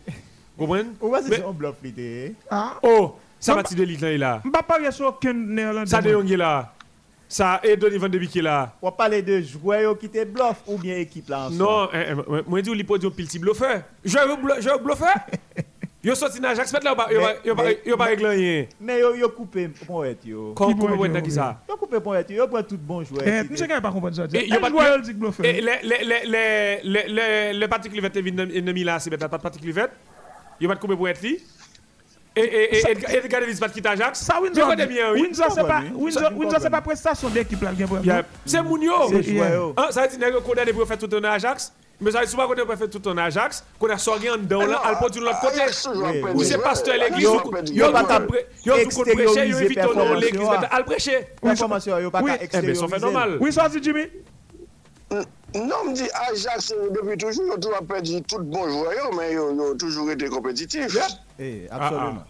Speaker 5: Comprenez
Speaker 3: Ou
Speaker 5: Mais-
Speaker 3: c'est un bluff l'idée.
Speaker 2: Ah,
Speaker 5: Oh, ça
Speaker 2: Non,
Speaker 5: Mathilde Elliott là
Speaker 2: je ne pas sur aucun néerlandais.
Speaker 5: Ça De là. Ça et Donny van de est là.
Speaker 3: On parler de joueurs qui étaient bluff ou bien équipe là.
Speaker 5: Non, eh, eh, moi dis ou li podi un pile ti bluffer. Joueur blu- joueur bluffer. Yo sorti dans Ajax, là yo pas- yo pas- yo yo rien.
Speaker 3: Mais yo, yo coupé poète yo.
Speaker 5: Comme
Speaker 2: pourrait
Speaker 5: comme
Speaker 2: dire,
Speaker 5: qui ça?
Speaker 3: Yo coupé poète yo, yo prend tout bon joueur.
Speaker 2: Eh,
Speaker 3: qui
Speaker 2: monsieur ne pas comprendre ça.
Speaker 5: Et y a
Speaker 2: Un
Speaker 5: pas
Speaker 2: joueur dit bluff.
Speaker 5: Et les les les les les les les Patrick Kluivert est venu ennemi là, c'est pas Patrick Kluivert. Yo pas pour être li. Et et et Davids pas quitter Ajax.
Speaker 2: Ça,
Speaker 5: Yo
Speaker 2: Windsor,
Speaker 5: bien.
Speaker 2: Windsor, c'est pas. Windsor, Windsor, c'est pas prestation d'équipe là.
Speaker 5: Yeah. C'est moun yo.
Speaker 3: C'est joueur yo.
Speaker 5: Hein, ça veut dire nèg condamné pour faire tout en Ajax. Mais ça souvent qu'on a fait tout en Ajax, qu'on a sorti en dedans là, al pot de l'autre côté.
Speaker 3: Oui,
Speaker 5: Ou c'est pasteur l'église,
Speaker 3: Yo-
Speaker 5: ou
Speaker 3: yo
Speaker 5: yo
Speaker 3: pas
Speaker 5: pas invite dans l'église, al prêcher.
Speaker 3: Information yo pas
Speaker 2: Oui.
Speaker 5: Eh ben, ça fait normal.
Speaker 2: Oui, ça dit Jimmy.
Speaker 4: Non, me dit Ajax euh, depuis toujours, yo toujours perdu tout bon joueur, mais yo, toujours été compétitif.
Speaker 3: Eh, absolument.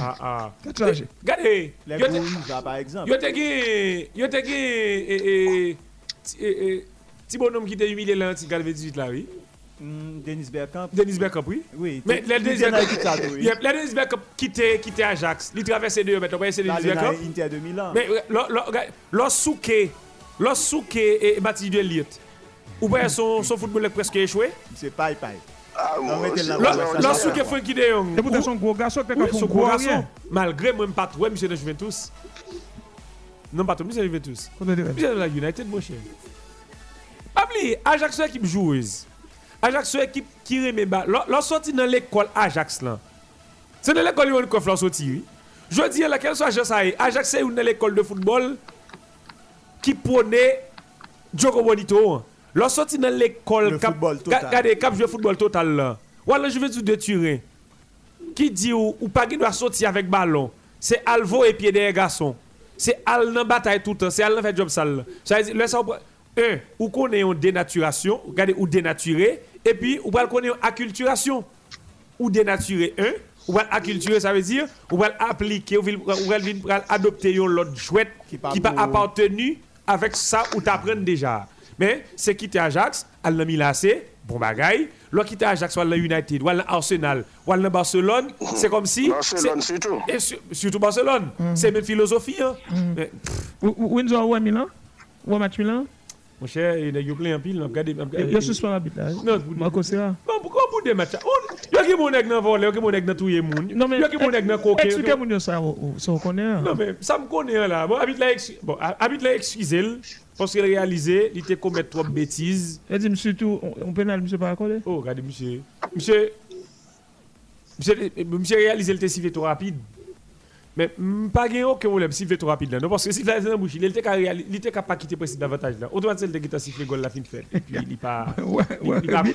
Speaker 5: Ah ah.
Speaker 2: Qu'est-ce que tu as
Speaker 5: Regardez,
Speaker 3: Les là par exemple.
Speaker 5: yo te gen, yo te gen, et et et petit bonhomme qui t'a humilié là, petit Galvé 18 là, oui.
Speaker 3: Hmm, Denis Bergkamp.
Speaker 5: Denis Bergkamp, oui.
Speaker 3: Oui.
Speaker 5: Mais
Speaker 3: tu
Speaker 5: Denis Bergkamp, les Denis Bergkamp quitté quitté Ajax, il traversait deux mètres, on va essayer
Speaker 3: Là,
Speaker 5: Denis Bergkamp.
Speaker 3: Inter de Milan.
Speaker 5: Mais lorsque lorsque et Mathilde Elliott ou bien son son football est presque échoué.
Speaker 3: C'est paille paille.
Speaker 4: C'est-
Speaker 5: Lorsque Frankie De Jong.
Speaker 2: Pourtant,
Speaker 5: ou-
Speaker 2: son gros garçon,
Speaker 5: son gros garçon. Malgré moi, pas trop, monsieur de Juventus. Non, pas trop, monsieur de Juventus. Monsieur de la United, mon cher. Oublier, Ajax, une équipe joueuse? Ajax c'est équipe qui remet bas? Leur sorti dans l'école Ajax là. C'est dans l'école où on sorti. Je dis là quelle soit Ajax Ajax c'est une école de football qui prenait Djoko Bonito. Leur sorti dans l'école
Speaker 3: cap
Speaker 5: regardez cap jouer football total là. Voilà, je veux dire de Turin. Qui dit ou, ou pas qui doit sortir avec ballon? C'est Alvo et pied des garçons. C'est Al dans bataille tout le temps, c'est Al dans fait job sale. Ça veut dire un, ou connaît une dénaturation, regardez, ou dénaturé, et puis, ou va connaître une acculturation. Ou dénaturer un, ou va acculturer, ça veut dire, ou va appliquer, ou va adopter une autre chouette qui pas appartenu avec ça ou t'apprends déjà. Mais c'est quitter Ajax, al n'a mis bon bagaille. L'autre quitter Ajax, ou al United, ou al Arsenal, ou al Barcelone, c'est comme si.
Speaker 4: Barcelone surtout.
Speaker 5: Et surtout Barcelone. Mm. C'est même philosophie. Hein.
Speaker 2: Mm. Où est-ce que Milan? Où match Milan?
Speaker 5: Mon cher, il y a plein de pile.
Speaker 2: Il a soir l'arbitrage. Non, Marco Serra.
Speaker 5: Pourquoi vous des matchs Il y a il y a. Non mais il y a qui mon nèg dans coquet.
Speaker 2: Expliquez moi ça ça connaît.
Speaker 5: Non mais ça me connaît là. Bon, habite là bon, habite là excusez parce qu'il réalisé, il était commettre trop de bêtises.
Speaker 2: Et dit monsieur tout on pénal monsieur pas accordé.
Speaker 5: Oh, regardez monsieur. Monsieur Monsieur, monsieur réalisé le test trop rapide. Mais pas gagner aucun problème siffler trop rapide là. Non, parce que si dans bouche, il était il était capable de quitter précis davantage là. Automatique il était siffler goal la fin de fête. Et puis il pas
Speaker 2: Ouais, ouais. Regardez.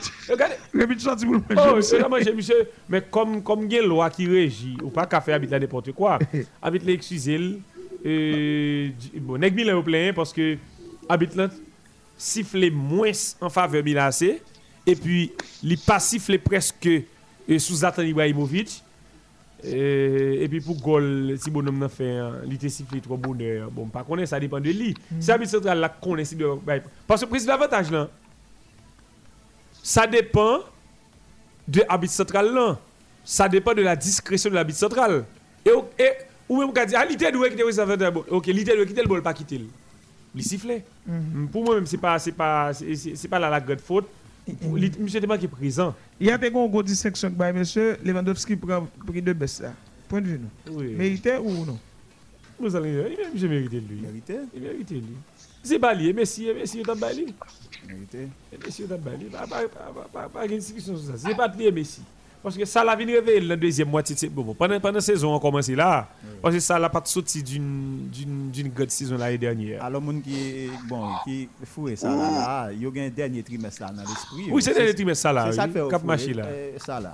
Speaker 2: Rebit sorti pour
Speaker 5: Oh, c'est vraiment monsieur, mais comme comme il y a une loi qui régit ou pas qu'à faire habiter n'importe quoi. Habite l'excuser euh bon, nèg Milan au plein parce que habite là siffler moins en faveur Milan et puis il pas siffler presque sous Zlatan Ibrahimovic et, puis pour goal, si bonhomme n'a fait, hein, il était sifflé trop bonheur. Bon, pas connaître, ça dépend de lui. Mm. Si l'arbitre central la connaît, si parce que le président avantage là, ça dépend de l'arbitre central là. Ça dépend de la discrétion de l'arbitre central. Et, et ou dit, ah, l'idée doit quitter le avantage. Ok, l'idée doit quitter le bol, pas quitter le. Il sifflait. Mm. Pour moi, même, c'est pas, c'est pas, c'est pas la, la grande faute. Monsieur Deman qui est présent.
Speaker 2: Il y a des gros distinction que monsieur Lewandowski prend prix de baisse là. Point de vue nous. Oui. Mérité ou non
Speaker 5: allons dire, il a mérité lui. Mérité Il mérité lui. C'est Bali, Messi, Messi est en Bali. Mérité. En Bali. Pas pas discussion sur ça. C'est pas lui Messi. Parce que ça l'a venu révéler la deuxième moitié. Bon, pendant, pendant la saison, on commence là. Parce que ça l'a pas sorti d'une d'une grande saison l'année dernière.
Speaker 3: Alors, monde qui bon, qui ça là, il y a un dernier trimestre là dans l'esprit.
Speaker 5: Oui, c'est le dernier trimestre là.
Speaker 3: C'est ça fait
Speaker 5: Cap Machi là.
Speaker 3: Ça là.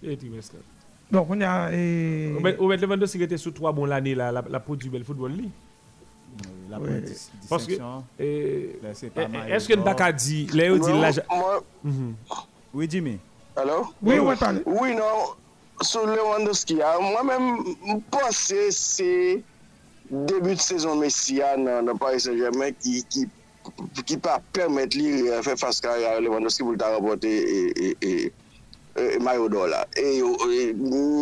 Speaker 5: Dernier trimestre là.
Speaker 2: Donc, on a.
Speaker 5: Au mettre Lewandowski était sur trois bons l'année là, la, la produit bel football.
Speaker 3: La
Speaker 5: oui. Parce que. Est-ce que Ndaka dit, Léo dit là.
Speaker 3: Oui, Jimmy.
Speaker 4: Hello?
Speaker 2: Oui, oui, Tani.
Speaker 4: Oui, non, sou Lewandowski a, mwen men mpase se debu de sezon Messia ah, nan non, Paris Saint-Germain ki pa permette li fè faska Lewandowski pou ta rapote e mayo do la. E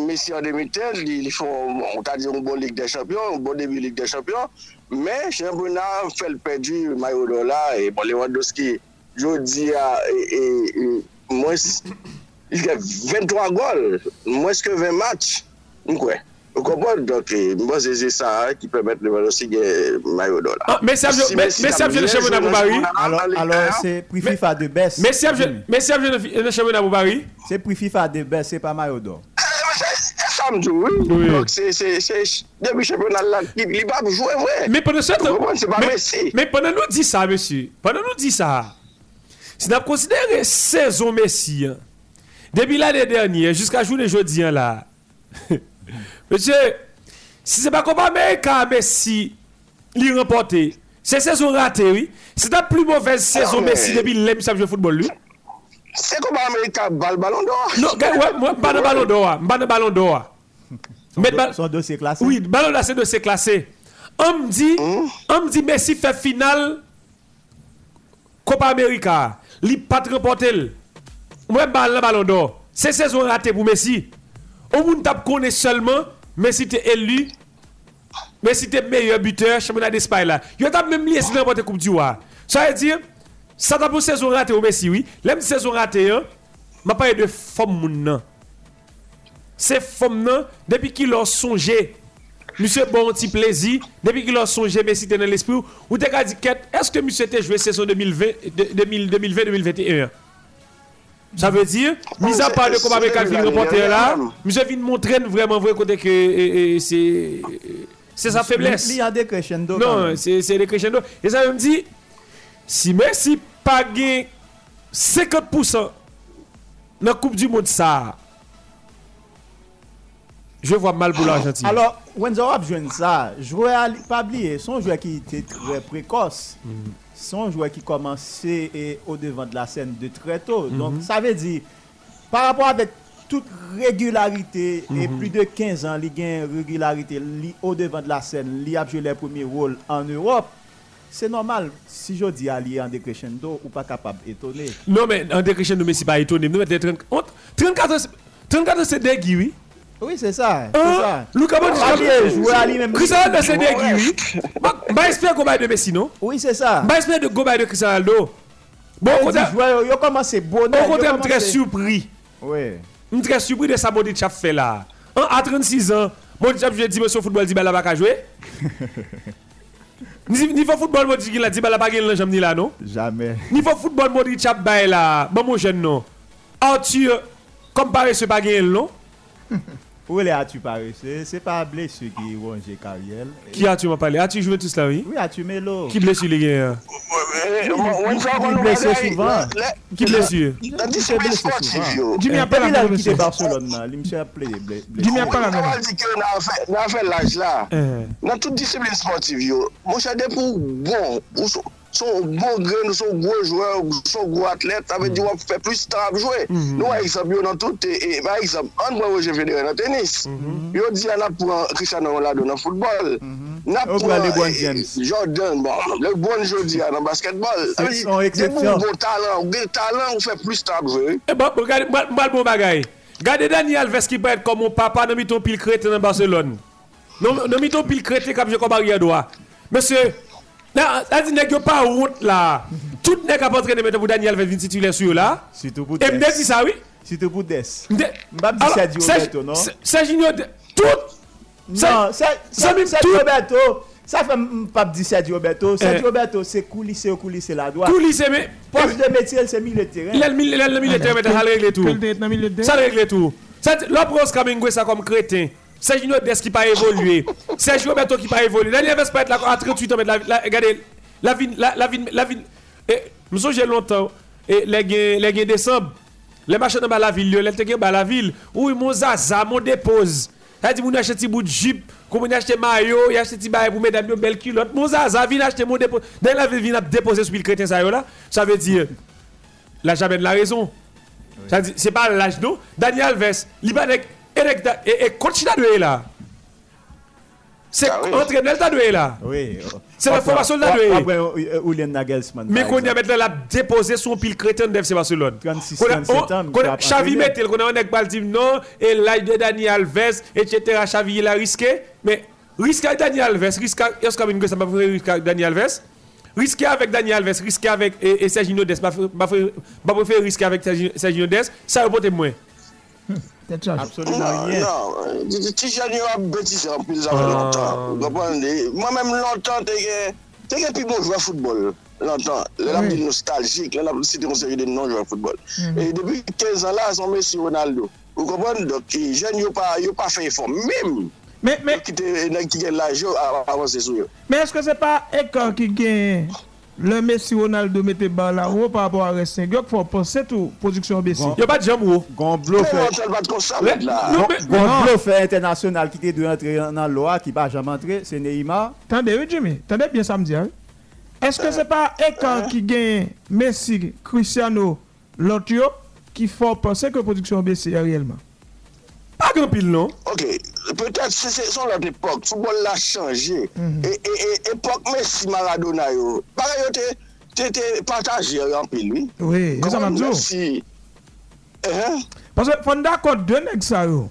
Speaker 4: Messia demitel, li fò, on ta di yon bon Ligue des Champions, yon bon debu Ligue des Champions, men Championnat fèl perdi mayo do la, e bon Lewandowski, jodi a, e mwen... Jiske 23 gol, mwen ske 20 match, mwen kwe. Ou kompon, mwen se se sa ki pemet le valosi gen
Speaker 5: mayo do la. Mesye apje le chevon abou bari.
Speaker 3: Alors se pri FIFA de
Speaker 5: bes. Mesye apje le chevon abou bari.
Speaker 3: Se pri FIFA de bes, se pa
Speaker 4: mayo do. Samdou, oui. Donc, c'est, c'est, c'est, début championnat là, il va jouer, ouais.
Speaker 5: Mais pendant ce temps,
Speaker 4: c'est pas Messi.
Speaker 5: Mais pendant nous dit ça, monsieur, pendant nous dit ça, si nous considérons saison Messi, hein, depuis l'année dernière jusqu'à journée jeudi hein, là. Monsieur, si c'est pas comme Américain Messi li remporté, c'est saison ratée oui. C'est la plus mauvaise saison Messi depuis l'aime ça jouer football lui.
Speaker 4: C'est comme Américain bal ballon d'or.
Speaker 5: Non, ouais, moi pas de ballon d'or, pas de ballon d'or.
Speaker 3: Mais son dossier classé.
Speaker 5: Oui, ballon d'or c'est dossier classé. On me dit, hmm? on me dit Messi fait finale Copa América, li pas remporté. Le ballon d'or. C'est saison ratée pour Messi. Au monde tape connaît seulement Messi était élu. Messi était meilleur buteur championnat d'Espagne là. Il a même lié dans la Coupe du Roi. Ça veut dire ça t'a pour saison ratée pour Messi oui. L'aime saison ratée hein. M'a pas de forme moun C'est forme nan depuis qu'il a songé Monsieur bon petit plaisir depuis qu'il a songé Messi dans l'esprit ou t'as dit est-ce que monsieur était joué saison 2020 2020 2021 Ça veut dire, mis à part de comment avec Calvin reporter là, monsieur vient montrer vraiment vrai côté que et, et, c'est c'est sa faiblesse.
Speaker 3: Il y a des crescendo.
Speaker 5: Non, c'est des crescendo. Et ça me dit si Messi gagné 50% dans la Coupe du monde ça je vois mal pour l'Argentine.
Speaker 3: Alors, Wenzo a besoin ça. Joueur, pas oublier, son joueur qui était très précoce. Mm -hmm. Son joueur qui commençait au devant de la scène de très tôt. Mm -hmm. Donc, ça veut dire, par rapport avec toute régularité, mm -hmm. et plus de 15 ans, il a une régularité au devant de la scène, il a joué les premiers rôles en Europe. C'est normal, si je dis aller en décrescendo, ou pas capable d'étonner.
Speaker 5: Non, mais en décrescendo, mais c'est pas étonné. Nous, 34 34 c'est dégueu, oui.
Speaker 3: Oui, c'est ça. C'est ça.
Speaker 5: Lucas Modric
Speaker 3: a joué à lui-même.
Speaker 5: Cristiano Ronaldo c'est dégueu, oui. Bah, espère qu'on va de Messi, non?
Speaker 3: Oui, c'est ça.
Speaker 5: Bah, espère de de Cristiano Ronaldo.
Speaker 3: Bon, on joueur, yo commencé bon.
Speaker 5: Au contraire, je suis très surpris.
Speaker 3: Oui.
Speaker 5: Je suis très surpris de ça Modric a fait là. À 36 ans, Modric a joué dimension football, dit bah là pas jouer? Niveau football, Modric il a dit bah là pas gagner jambe ni là non?
Speaker 3: Jamais.
Speaker 5: Niveau football, Modric a bail là. Bon mon jeune non. Arthur comparé ce pas gagner non?
Speaker 3: Pour les as-tu paresseux, c'est pas blessé qui ronge Cariel.
Speaker 5: Qui as-tu m'a parlé? As-tu joué tout cela, oui?
Speaker 3: Oui, as-tu Melo.
Speaker 5: Qui blessé les gars
Speaker 3: Qui blessé souvent.
Speaker 5: Qui
Speaker 4: blessé
Speaker 2: Jimmy a pas
Speaker 3: la quitté Barcelone, il me appelé
Speaker 2: Jimmy a pas la
Speaker 4: On dit que on a fait l'âge là. Eh. Dans toute discipline sportive, mon cher pour bon, son bon grain, son gros joueur, son gros athlète, ça veut dire qu'on fait plus de temps à jouer. Nous, par exemple, dans tout, et par exemple, on voit Roger Federer dans le tennis. Il dit qu'on a pour Cristiano Ronaldo dans le football.
Speaker 3: N'a pour
Speaker 4: Jordan, bon, le bon Jordi dans le basketball.
Speaker 3: C'est une exception.
Speaker 4: Bon talent, bon talent, on fait plus de temps à jouer.
Speaker 5: Eh ben, regardez, mal bon bagaille. Regardez Daniel Alves qui peut être comme mon papa, dans ton pile crété dans Barcelone. Non, ton pile crété comme je comme arrière droit. Monsieur, Là, dit yo pas honte là? Tout nèg a entraîné mettre pour Daniel Alves titulaire sur là.
Speaker 3: Surtout pour
Speaker 5: Et me dit ça oui?
Speaker 3: Surtout pour Des.
Speaker 5: M'pa
Speaker 3: dit Sergio Roberto non?
Speaker 5: Sergio tout
Speaker 3: Non, Sergio Roberto ça fait pas dire Sergio Roberto. Sergio Roberto, c'est coulisser au coulisser la droite.
Speaker 5: Coulisser, mais.
Speaker 3: Poste de métier, c'est milieu de terrain.
Speaker 5: Il a le milieu de terrain, mais ça règle tout. Ça règle tout. L'approche Kamingwe, ça comme crétin. Sergio Des qui pas évolué. Sergio Roberto qui pas évolué. Daniel Alves pas être là à 38 ans, mais regardez, la vie, la vie, la vie. Et, me j'ai longtemps, et les les décembre, les machins dans la ville, les gens dans la ville, où mon zaza, mon dépose. Ça dit, mon achète un bout de jupe, comme on achète maillot, il achète un pour mesdames, une belle culotte. Mon zaza, vient acheter mon dépôt. Daniel la ville vient déposer sur le crétin, ça là. Ça veut dire, là, jamais de la raison. Ça dit, c'est pas l'âge, non. Daniel Alves, il et, à douer là. C'est ah oui. entraîneur de doué là.
Speaker 3: Oui.
Speaker 5: C'est la formation de doué.
Speaker 3: Après, Julian Nagelsmann.
Speaker 5: Mais qu'on y a maintenant la déposé son pile crétin de FC Barcelone.
Speaker 3: 36 37 ans.
Speaker 5: Xavi Mettel, qu'on a un non, et l'âge de Daniel Alves, etc. Xavi, il a risqué. Mais risqué avec Daniel Alves, risqué, est-ce que ça m'a fait risquer avec Daniel Alves? Risqué avec Daniel Alves, risqué avec et, et Sergio risquer avec Sergio Des, ça a voté moins.
Speaker 3: Absolument rien.
Speaker 4: Non, ti jan yo ap betise an pil zavè lontan. Mwen mèm lontan te gen, te gen pi bon jwa foutbol. Lontan, lè la pi nostaljik, lè la pi si te konseri de non jwa foutbol. E debi 15 an la, son Messi Ronaldo. Ou kompon, dok ki jen yo pa fè fòm. Mèm! Mèm!
Speaker 2: Ki te,
Speaker 4: nan ki gen la jo, avansè sou
Speaker 2: yo. Mèm eske se pa ek ki gen... Le Messi Ronaldo mette ba la ou pa apwa resen. Gyo k fò pò setou produksyon besi.
Speaker 5: Yo bat jam ou. Gon blo fè.
Speaker 3: Gon blo fè internasyonal ki te dwe antre nan loa ki ba jam antre. Se Neymar.
Speaker 2: Tande ou Jimmy. Tande bien samdi an. Eske se pa ekan ki gen Messi, Cristiano, Lotio ki fò pò se ke produksyon besi a reyelman.
Speaker 5: Pas grand pile, non?
Speaker 4: Ok. Peut-être c'est son l'autre époque. Le football l'a changé. Mm -hmm. Et, et, et époque Messi Maradona, yo. Pareil, tu étais partagé en pile, oui.
Speaker 2: Oui, c'est ça,
Speaker 4: Messi.
Speaker 2: Eh, Parce que, on d'accord, deux nègres, ça, yo.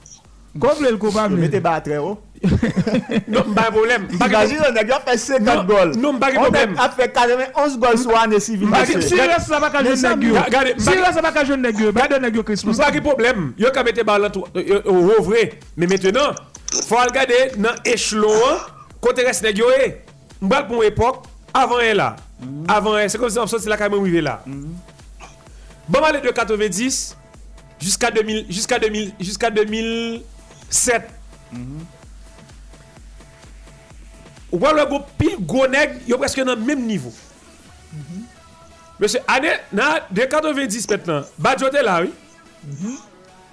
Speaker 2: Gonfle le coupable.
Speaker 3: Mettez battre, yo.
Speaker 5: Non, pas de problème.
Speaker 3: Imagine, on a bien fait 50 non, goals.
Speaker 5: Non, pas de problème.
Speaker 3: On a fait 91 goals sur année civile.
Speaker 2: Si reste ça va qu'à jouer Nagio. Si reste ça va qu'à jouer Nagio. Garde Nagio Christmas.
Speaker 5: Pas de problème. Yo ka mette balle euh, euh, au vrai. Mais maintenant, faut regarder dans échelon côté reste Nagio. Eh. M'bal pour époque avant elle là. Mm-hmm. Avant elle, c'est comme si on sortait la caméra arrivé là. Mm-hmm. Bon aller de 90 jusqu'à 2000 jusqu'à 2000 jusqu'à 2007. Ou pas le go pile gros nèg, yo presque dans le même niveau. Monsieur, année, na, de 90 maintenant, Badjo était là, oui?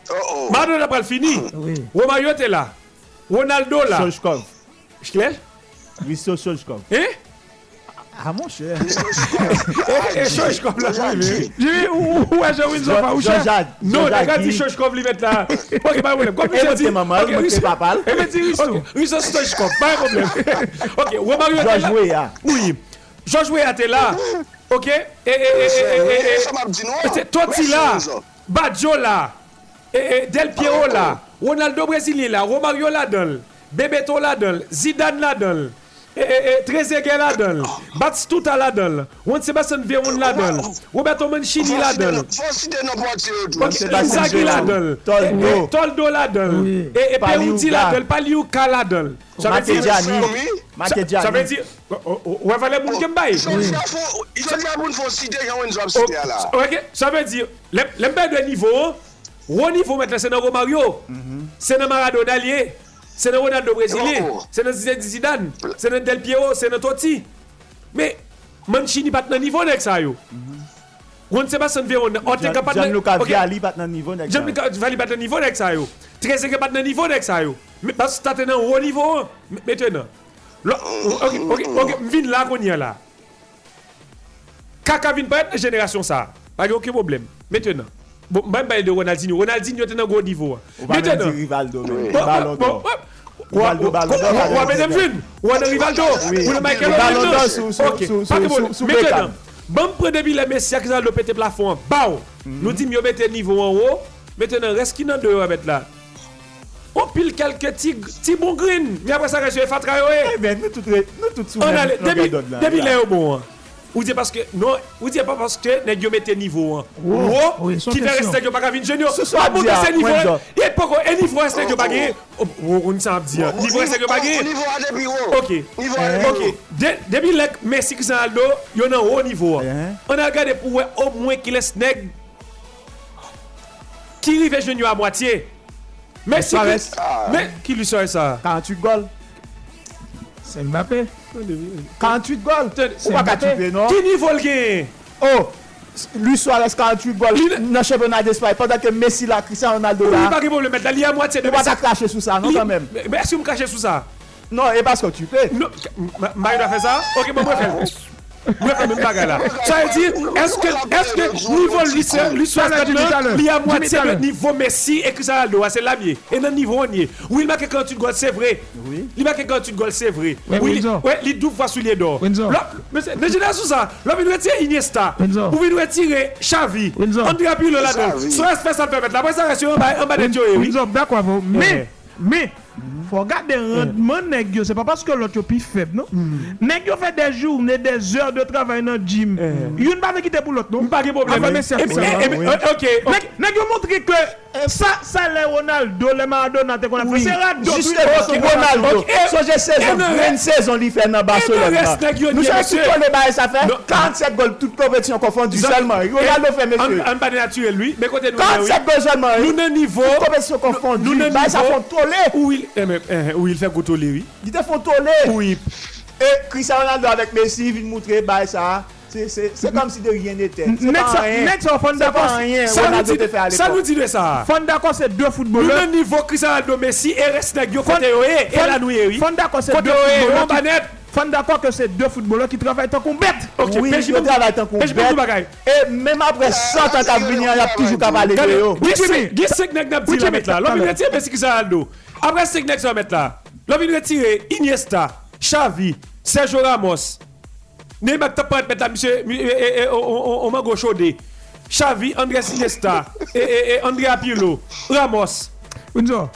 Speaker 4: Oh, oh.
Speaker 5: Maradona pas le fini?
Speaker 2: Oui.
Speaker 5: Romario était là. Ronaldo là.
Speaker 3: Solchkov.
Speaker 5: Clair?
Speaker 3: Risto Solchkov.
Speaker 5: Hein?
Speaker 3: Ah, mon cher.
Speaker 5: Là.
Speaker 4: Jean-Jacques.
Speaker 5: J'ai où où est Jean-Wilson pas où
Speaker 3: Jean-Jacques?
Speaker 5: Non, regarde
Speaker 3: dit-
Speaker 5: si Stoichkov lui met là. OK, pas de problème. Comme
Speaker 3: Et
Speaker 5: je
Speaker 3: votre
Speaker 5: dis,
Speaker 3: maman,
Speaker 5: OK,
Speaker 3: votre
Speaker 5: Risto-
Speaker 3: papa.
Speaker 5: Et me dit Risto. Risto pas de problème. OK, Romario était
Speaker 3: Georges
Speaker 5: là.
Speaker 3: Weah.
Speaker 5: Oui. Georges Weah était là. OK? Et et et et et et
Speaker 4: Ça m'a dit non.
Speaker 5: C'est Totti là, Badjo là, et, et Del Piero là, Ronaldo Brésilien là, Romario là dedans, Bebeto là dedans, Zidane là dedans, et, et, et Eh, eh, eh, Trezeguet la dol, Batistuta la dol, Juan Sebastian Veron la dol, Roberto Mancini la
Speaker 3: dol,
Speaker 5: Inzaghi la dol,
Speaker 3: Toldo.
Speaker 5: La dol,
Speaker 3: Peruti
Speaker 5: la
Speaker 3: dol,
Speaker 5: Paliuka la dol. Sa ve di, wè valè moun kem bay? Sa ve di, lèm bè de nivou, wè nivou mèt la sè nan Romario, sè nan Maradona liye, c'est dans Ronaldo Brésilien,
Speaker 4: Oh.
Speaker 5: c'est dans Zidane c'est dans Del Piero, c'est dans Totti. Mais Mancini pas dans niveau avec ça yo. Juan Sebastian Veron, on te capable de-
Speaker 3: Gianluca Vialli pas dans le niveau. nèg ça.
Speaker 5: Jean-Luc Valli pas dans niveau avec ça yo. Trezeguet pas dans niveau avec ça yo. Mais parce que t'as dans haut niveau hein. Maintenant. OK, OK, OK, m'vin là qu'on y est là. Kaka vin pas être de génération ça. Pas de aucun problème. Maintenant. Bon, mwen baye de Ronaldinho. Ronaldinho te nan gwo
Speaker 3: nivou. Ou pa
Speaker 5: men
Speaker 3: di Rivaldo men.
Speaker 5: Balon
Speaker 3: d'or. Rivaldo,
Speaker 5: Balon
Speaker 3: d'or.
Speaker 5: Ou pa men
Speaker 3: dem
Speaker 5: film. Ou an Rivaldo. Ou mhm.
Speaker 3: le Michael
Speaker 5: Owen. Ok,
Speaker 3: pake
Speaker 5: bon.
Speaker 3: Mwen
Speaker 5: te
Speaker 3: nan.
Speaker 5: Bon pre debi le Messi ak zan lo pete plafon. Bao. Nou di myo mette nivou an ou. Mwen te nan reski nan de ou amet la. Ou pil kelke ti bon green. Mi apre sa rejou e fatra
Speaker 3: yo
Speaker 5: e.
Speaker 3: Eh
Speaker 5: e ben,
Speaker 3: nou
Speaker 5: tout
Speaker 3: sou men.
Speaker 5: Debi le yo bon an. Ou diye paske, non, ou diye pa paske Nèk yo mette nivou
Speaker 2: an.
Speaker 5: Ou, ki fè restek
Speaker 3: yo baka
Speaker 5: vin jenyo
Speaker 3: A
Speaker 5: moun de
Speaker 3: se nivou
Speaker 5: an E poko, e nivou restek yo bagi Ou, ou oh, oh, oh, nisa ap diya Nivou restek yo bagi
Speaker 4: Nivou an debi ou
Speaker 5: Ok, debi lèk Messi Christian Aldo Yo nan ou nivou
Speaker 3: an.
Speaker 5: An al gade pou wè o mwen ki les nèk Ki rive jenyo a mwatiye Messi
Speaker 3: Christian
Speaker 5: Aldo Ki lui sore sa
Speaker 3: 48 gol
Speaker 2: Se Mbappé.
Speaker 3: 48
Speaker 2: gol.
Speaker 3: Ou pa katupe, non?
Speaker 5: Ki nivou l gen?
Speaker 3: Oh, Luis Suarez 48 gol nan championnat d'Espagne. Pendan ke Messi la, Cristiano Ronaldo
Speaker 5: la.
Speaker 3: Ou
Speaker 5: pa ki pou le met la, li a
Speaker 3: mwate. Ou
Speaker 5: pa
Speaker 3: ta kache sou sa, non
Speaker 5: kanmem? Mè si ou m kache sou sa?
Speaker 3: Non, e baske ou tu
Speaker 5: pe. Mè yon a fe sa? Ok, mè mwen fe. Fais. Moi, je fais même bagarre là. Ça veut dire, est-ce que, est-ce que niveau lui, lui soit
Speaker 2: Jimmy Talon.
Speaker 5: il y a de
Speaker 2: Talon.
Speaker 5: niveau Messi et Cristiano Ronaldo. Et dans le niveau on y est. Oui, il marque 48 goals, c'est vrai.
Speaker 3: Oui.
Speaker 5: Il marque 48 goals, c'est vrai.
Speaker 2: Ouais,
Speaker 5: Oui,
Speaker 2: Windsor.
Speaker 5: il- ouais, il double fois soulier d'or.
Speaker 2: Windsor.
Speaker 5: Là, mais c'est- ne gênez sous ça. Là, il retire Iniesta. Ou Xavi. André Pirlo là-dedans.
Speaker 4: Xavi.
Speaker 5: Soit espèce ça le permettre. Après ça reste en bas en bas de Joe.
Speaker 2: Faut regarder le rendement nèg yo. C'est pas parce que l'autre plus faible, non? Yo fait des journées, des heures de travail dans le gym. Yon pas quitter pour l'autre, non?
Speaker 5: Pas de problème.
Speaker 2: Ça.
Speaker 5: Ok.
Speaker 2: montre que ça, ça les Ronaldo, les Maradona, qu'on a fait. C'est
Speaker 3: Ronaldo, saison, il fait dans Barcelone. Nous savons ça fait
Speaker 5: Non.
Speaker 3: 47 goals, toute compétition confondue seulement. Ronaldo fait, monsieur.
Speaker 5: En bas de naturel, lui. Mais côté nous, oui.
Speaker 3: 47 goals seulement.
Speaker 5: Nous, niveau.
Speaker 3: Toute compétition confondue.
Speaker 5: nous,
Speaker 3: ça
Speaker 5: niveau-
Speaker 3: font toller.
Speaker 5: Où il, eh, mais, eh, où il fait gotoler, oui.
Speaker 3: Ils te font toller.
Speaker 5: Oui.
Speaker 3: Et Cristiano Ronaldo avec Messi, il vient montrer bail ça. C'est- comme si de rien n'était.
Speaker 2: Nèg ça, fond d'accord.
Speaker 5: Ça nous dit, de ça.
Speaker 2: Fond d'accord, c'est deux footballeurs.
Speaker 5: dans niveau Cristiano Ronaldo, Messi, et reste côté eh, et
Speaker 2: Fond-
Speaker 5: la eh, oui.
Speaker 2: Fond d'accord, c'est deux
Speaker 5: eh,
Speaker 2: footballeurs. Fond d'accord que c'est deux footballeurs qui travaillent tant qu'on bête.
Speaker 5: Ok,
Speaker 3: Oui,
Speaker 5: mais
Speaker 3: il
Speaker 5: je peux
Speaker 3: travaille tant qu'on bête. Et même après 100 ans à venir, il y a toujours de
Speaker 5: cinq- gis cinq nèg n'a
Speaker 2: Oui,
Speaker 5: dit mettre là. L'homme il Messi Cristiano Ronaldo. Après 5 nèg ça mettre là. L'homme il retire Iniesta, Xavi, Sergio Ramos. T'a pas mettre là monsieur eh, eh, eh, on- m'a go chaudé. Xavi, Andrés Iniesta, et et et André Pirlo, Ramos.
Speaker 2: Windsor.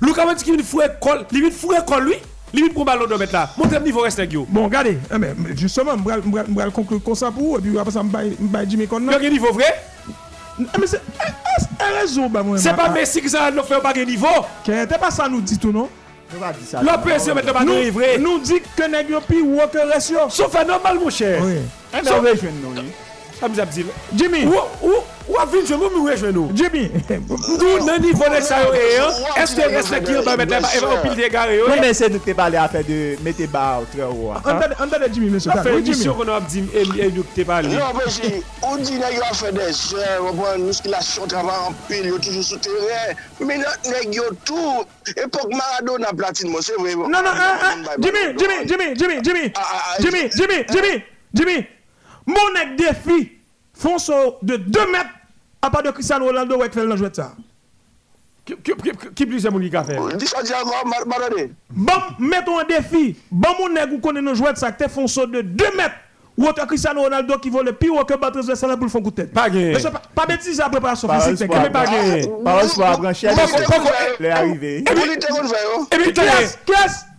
Speaker 5: Luka Modric qui vient fouer col, il vient fouer col lui. Il vient pour ballon de mettre là. Montre le niveau reste.
Speaker 2: Bon, regardez, eh, justement, je vais conclure comme ça pour vous, et puis après ça, je vais Jimmy Conn.
Speaker 5: Il y a un niveau vrai?
Speaker 2: Mais c'est eh, eh, raison, bah, moi.
Speaker 5: C'est
Speaker 2: ma-
Speaker 5: pas Messi qui ça ne fait pas de niveau.
Speaker 2: que T'es pas ça nous dit tout, non?
Speaker 5: Le ballon
Speaker 2: Nous, nous dit que nèg yo pi ou que reste yo.
Speaker 5: Sauf un normal mon cher.
Speaker 2: Oui.
Speaker 3: Nous.
Speaker 5: Ça me dit.
Speaker 2: Jimmy,
Speaker 5: ou ou wap vin jwen mwen nou.
Speaker 2: Jimmy,
Speaker 5: Nou nan nivou nek sa yo e yon, eske resne ki yon ba met la, e va opil de gare yo.
Speaker 3: Parlé à faire de haut. hein.
Speaker 2: entendez, entendez Jimmy, monsieur.
Speaker 5: Sa fe
Speaker 2: Oui, Jimmy.
Speaker 5: emisyon kon ap di nou te pale.
Speaker 4: Non, mais si, on dit nèg yo Maradona platine.
Speaker 2: Non, non, hein, hein, Jimmy, Jimmy, Jimmy, Jimmy, Jimmy,
Speaker 4: Ah, ah, ah,
Speaker 2: Jimmy, Jimmy, Jimmy, Jimmy. Mon nec défi, font saut de 2 mètres à part de Cristiano Ronaldo ou fait le jouet ça.
Speaker 4: Dis ça dit encore, Mar- Maradona.
Speaker 2: Bon, mettons un défi. Bon, mon nègre, vous connaissez nos jouets ça, te font saut de 2 mètres. Ou autre Cristiano Ronaldo qui vole plus haut que battre de ça pour le fond coup de tête.
Speaker 5: Pa gen.
Speaker 2: Monsieur, pas- Pas bêtise à préparation physique.
Speaker 3: sport.
Speaker 2: t'inquiète.
Speaker 5: Pa gen.
Speaker 3: Parole soit à brancher,
Speaker 4: Bon,
Speaker 3: monsieur.
Speaker 4: bon, bon,
Speaker 3: Les arrivés.
Speaker 4: Goulit te kon fè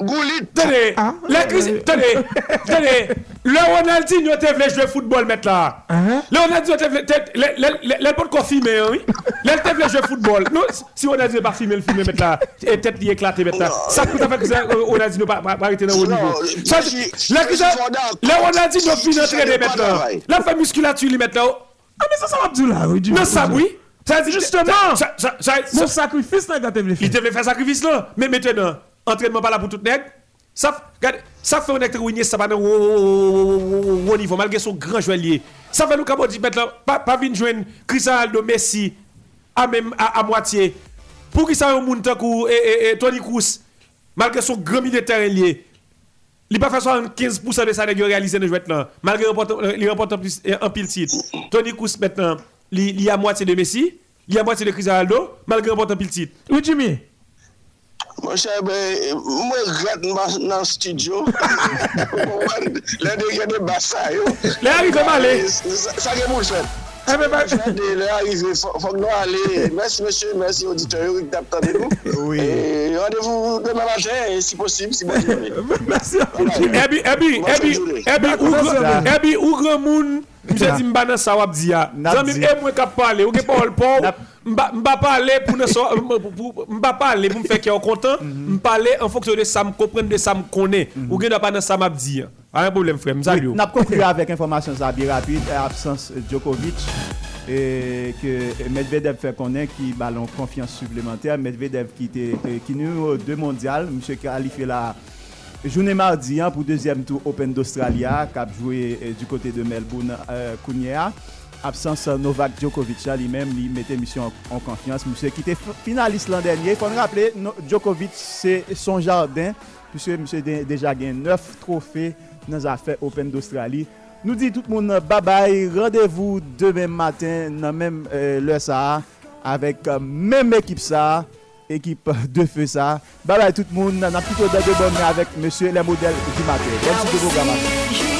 Speaker 4: Goulit.
Speaker 5: tene,
Speaker 2: Ah,
Speaker 5: le Chris, tene, tene, le Ronaldinho te vle jwe football met la.
Speaker 2: Hein?
Speaker 5: Le Ronaldinho te vle, te, le, le, le, le pot kon filme, oui. Le te vle jwe football. Non, si Ronaldinho pa filme, le filme met la, et tête li éclaté met la. Ça coûte à faire que euh, Ronaldinho pa, pa, pa arrêter dans le haut niveau. Ça,
Speaker 4: je-
Speaker 5: le Ronaldinho fin
Speaker 4: Je
Speaker 5: entraîner
Speaker 4: sais
Speaker 5: met
Speaker 4: pas
Speaker 5: la. La fait musculature là.
Speaker 2: Ah, mais ça, ça va dire là, oui.
Speaker 5: Non, ça, oui. Ça dit,
Speaker 2: Justement. Mon sacrifice, là, quand tu veux
Speaker 5: il devait faire sacrifice là. Mais maintenant, entraînement pas là pour tout nègre. Ça, ça fait un nègre winner, ça va dans haut niveau, malgré son grand lié. Ça fait nous comme on dit pas, pas venir joindre Cristiano Messi à même à, moitié. Pour qui ça un monde et, Tony Kroos, malgré son grand terrain lié. Il pas fait 75% de ça nèg yo réalisé dans jouet là. Malgré il remporte plus euh, en pile titre. Tony Kroos maintenant, il a moitié de Messi, il a moitié de Cristiano malgré remporte en pile titre.
Speaker 2: Oui, Jimmy.
Speaker 4: Mwen chèbe, mwen grat nan studio, lè de gè de basa yo. Lè arive
Speaker 2: malè. Sa gen
Speaker 4: moun fèd. Lè arive, fòk nou alè. Mèsi mèsyè, mèsi auditeur yo ki tap
Speaker 3: tade
Speaker 4: nou. Rendez-vous demain matin, si posib, si
Speaker 2: bon jounè. Mèsi.
Speaker 5: Ebi, ebi, ebi, ebi, ou gran moun, mwen chè di mbana sa wap diya.
Speaker 3: Zanmim,
Speaker 5: e mwen kap pale, ou gen pa ou
Speaker 3: l'pou.
Speaker 5: Mba, mba pale pou nan so, mba pale pou mfe ki an kontan, mpale en fonksyon de sa m kompren de sa m konen. Ou gen da pa nan sa map di ya. A yon problem frem, msa yo.
Speaker 3: N'a conclu avec information ça bien rapide, absence Djokovic et que Medvedev fait connaître qui ballon confiance supplémentaire. Medvedev qui était qui numéro 2 mondial, monsieur qualifié la journée mardi hein, pour deuxième tour Open d'Australia, a joué euh, du côté de Melbourne euh, Kounia. Absence euh, Novak Djokovic lui-même, il mettait mission en, confiance. Monsieur qui était finaliste l'an dernier. Il faut rappeler, no- Djokovic, c'est son jardin, puisque monsieur dé- déjà gagné 9 trophées dans les affaires Open d'Australie. Nous dit tout le monde bye bye, rendez-vous demain matin dans même euh, l'heure ça avec euh, même équipe ça, équipe de feu ça. Bye bye tout le monde, on a plutôt de bonne avec monsieur les modèles du matin. Suite de programmation.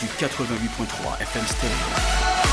Speaker 1: du 88.3 FM Stereo.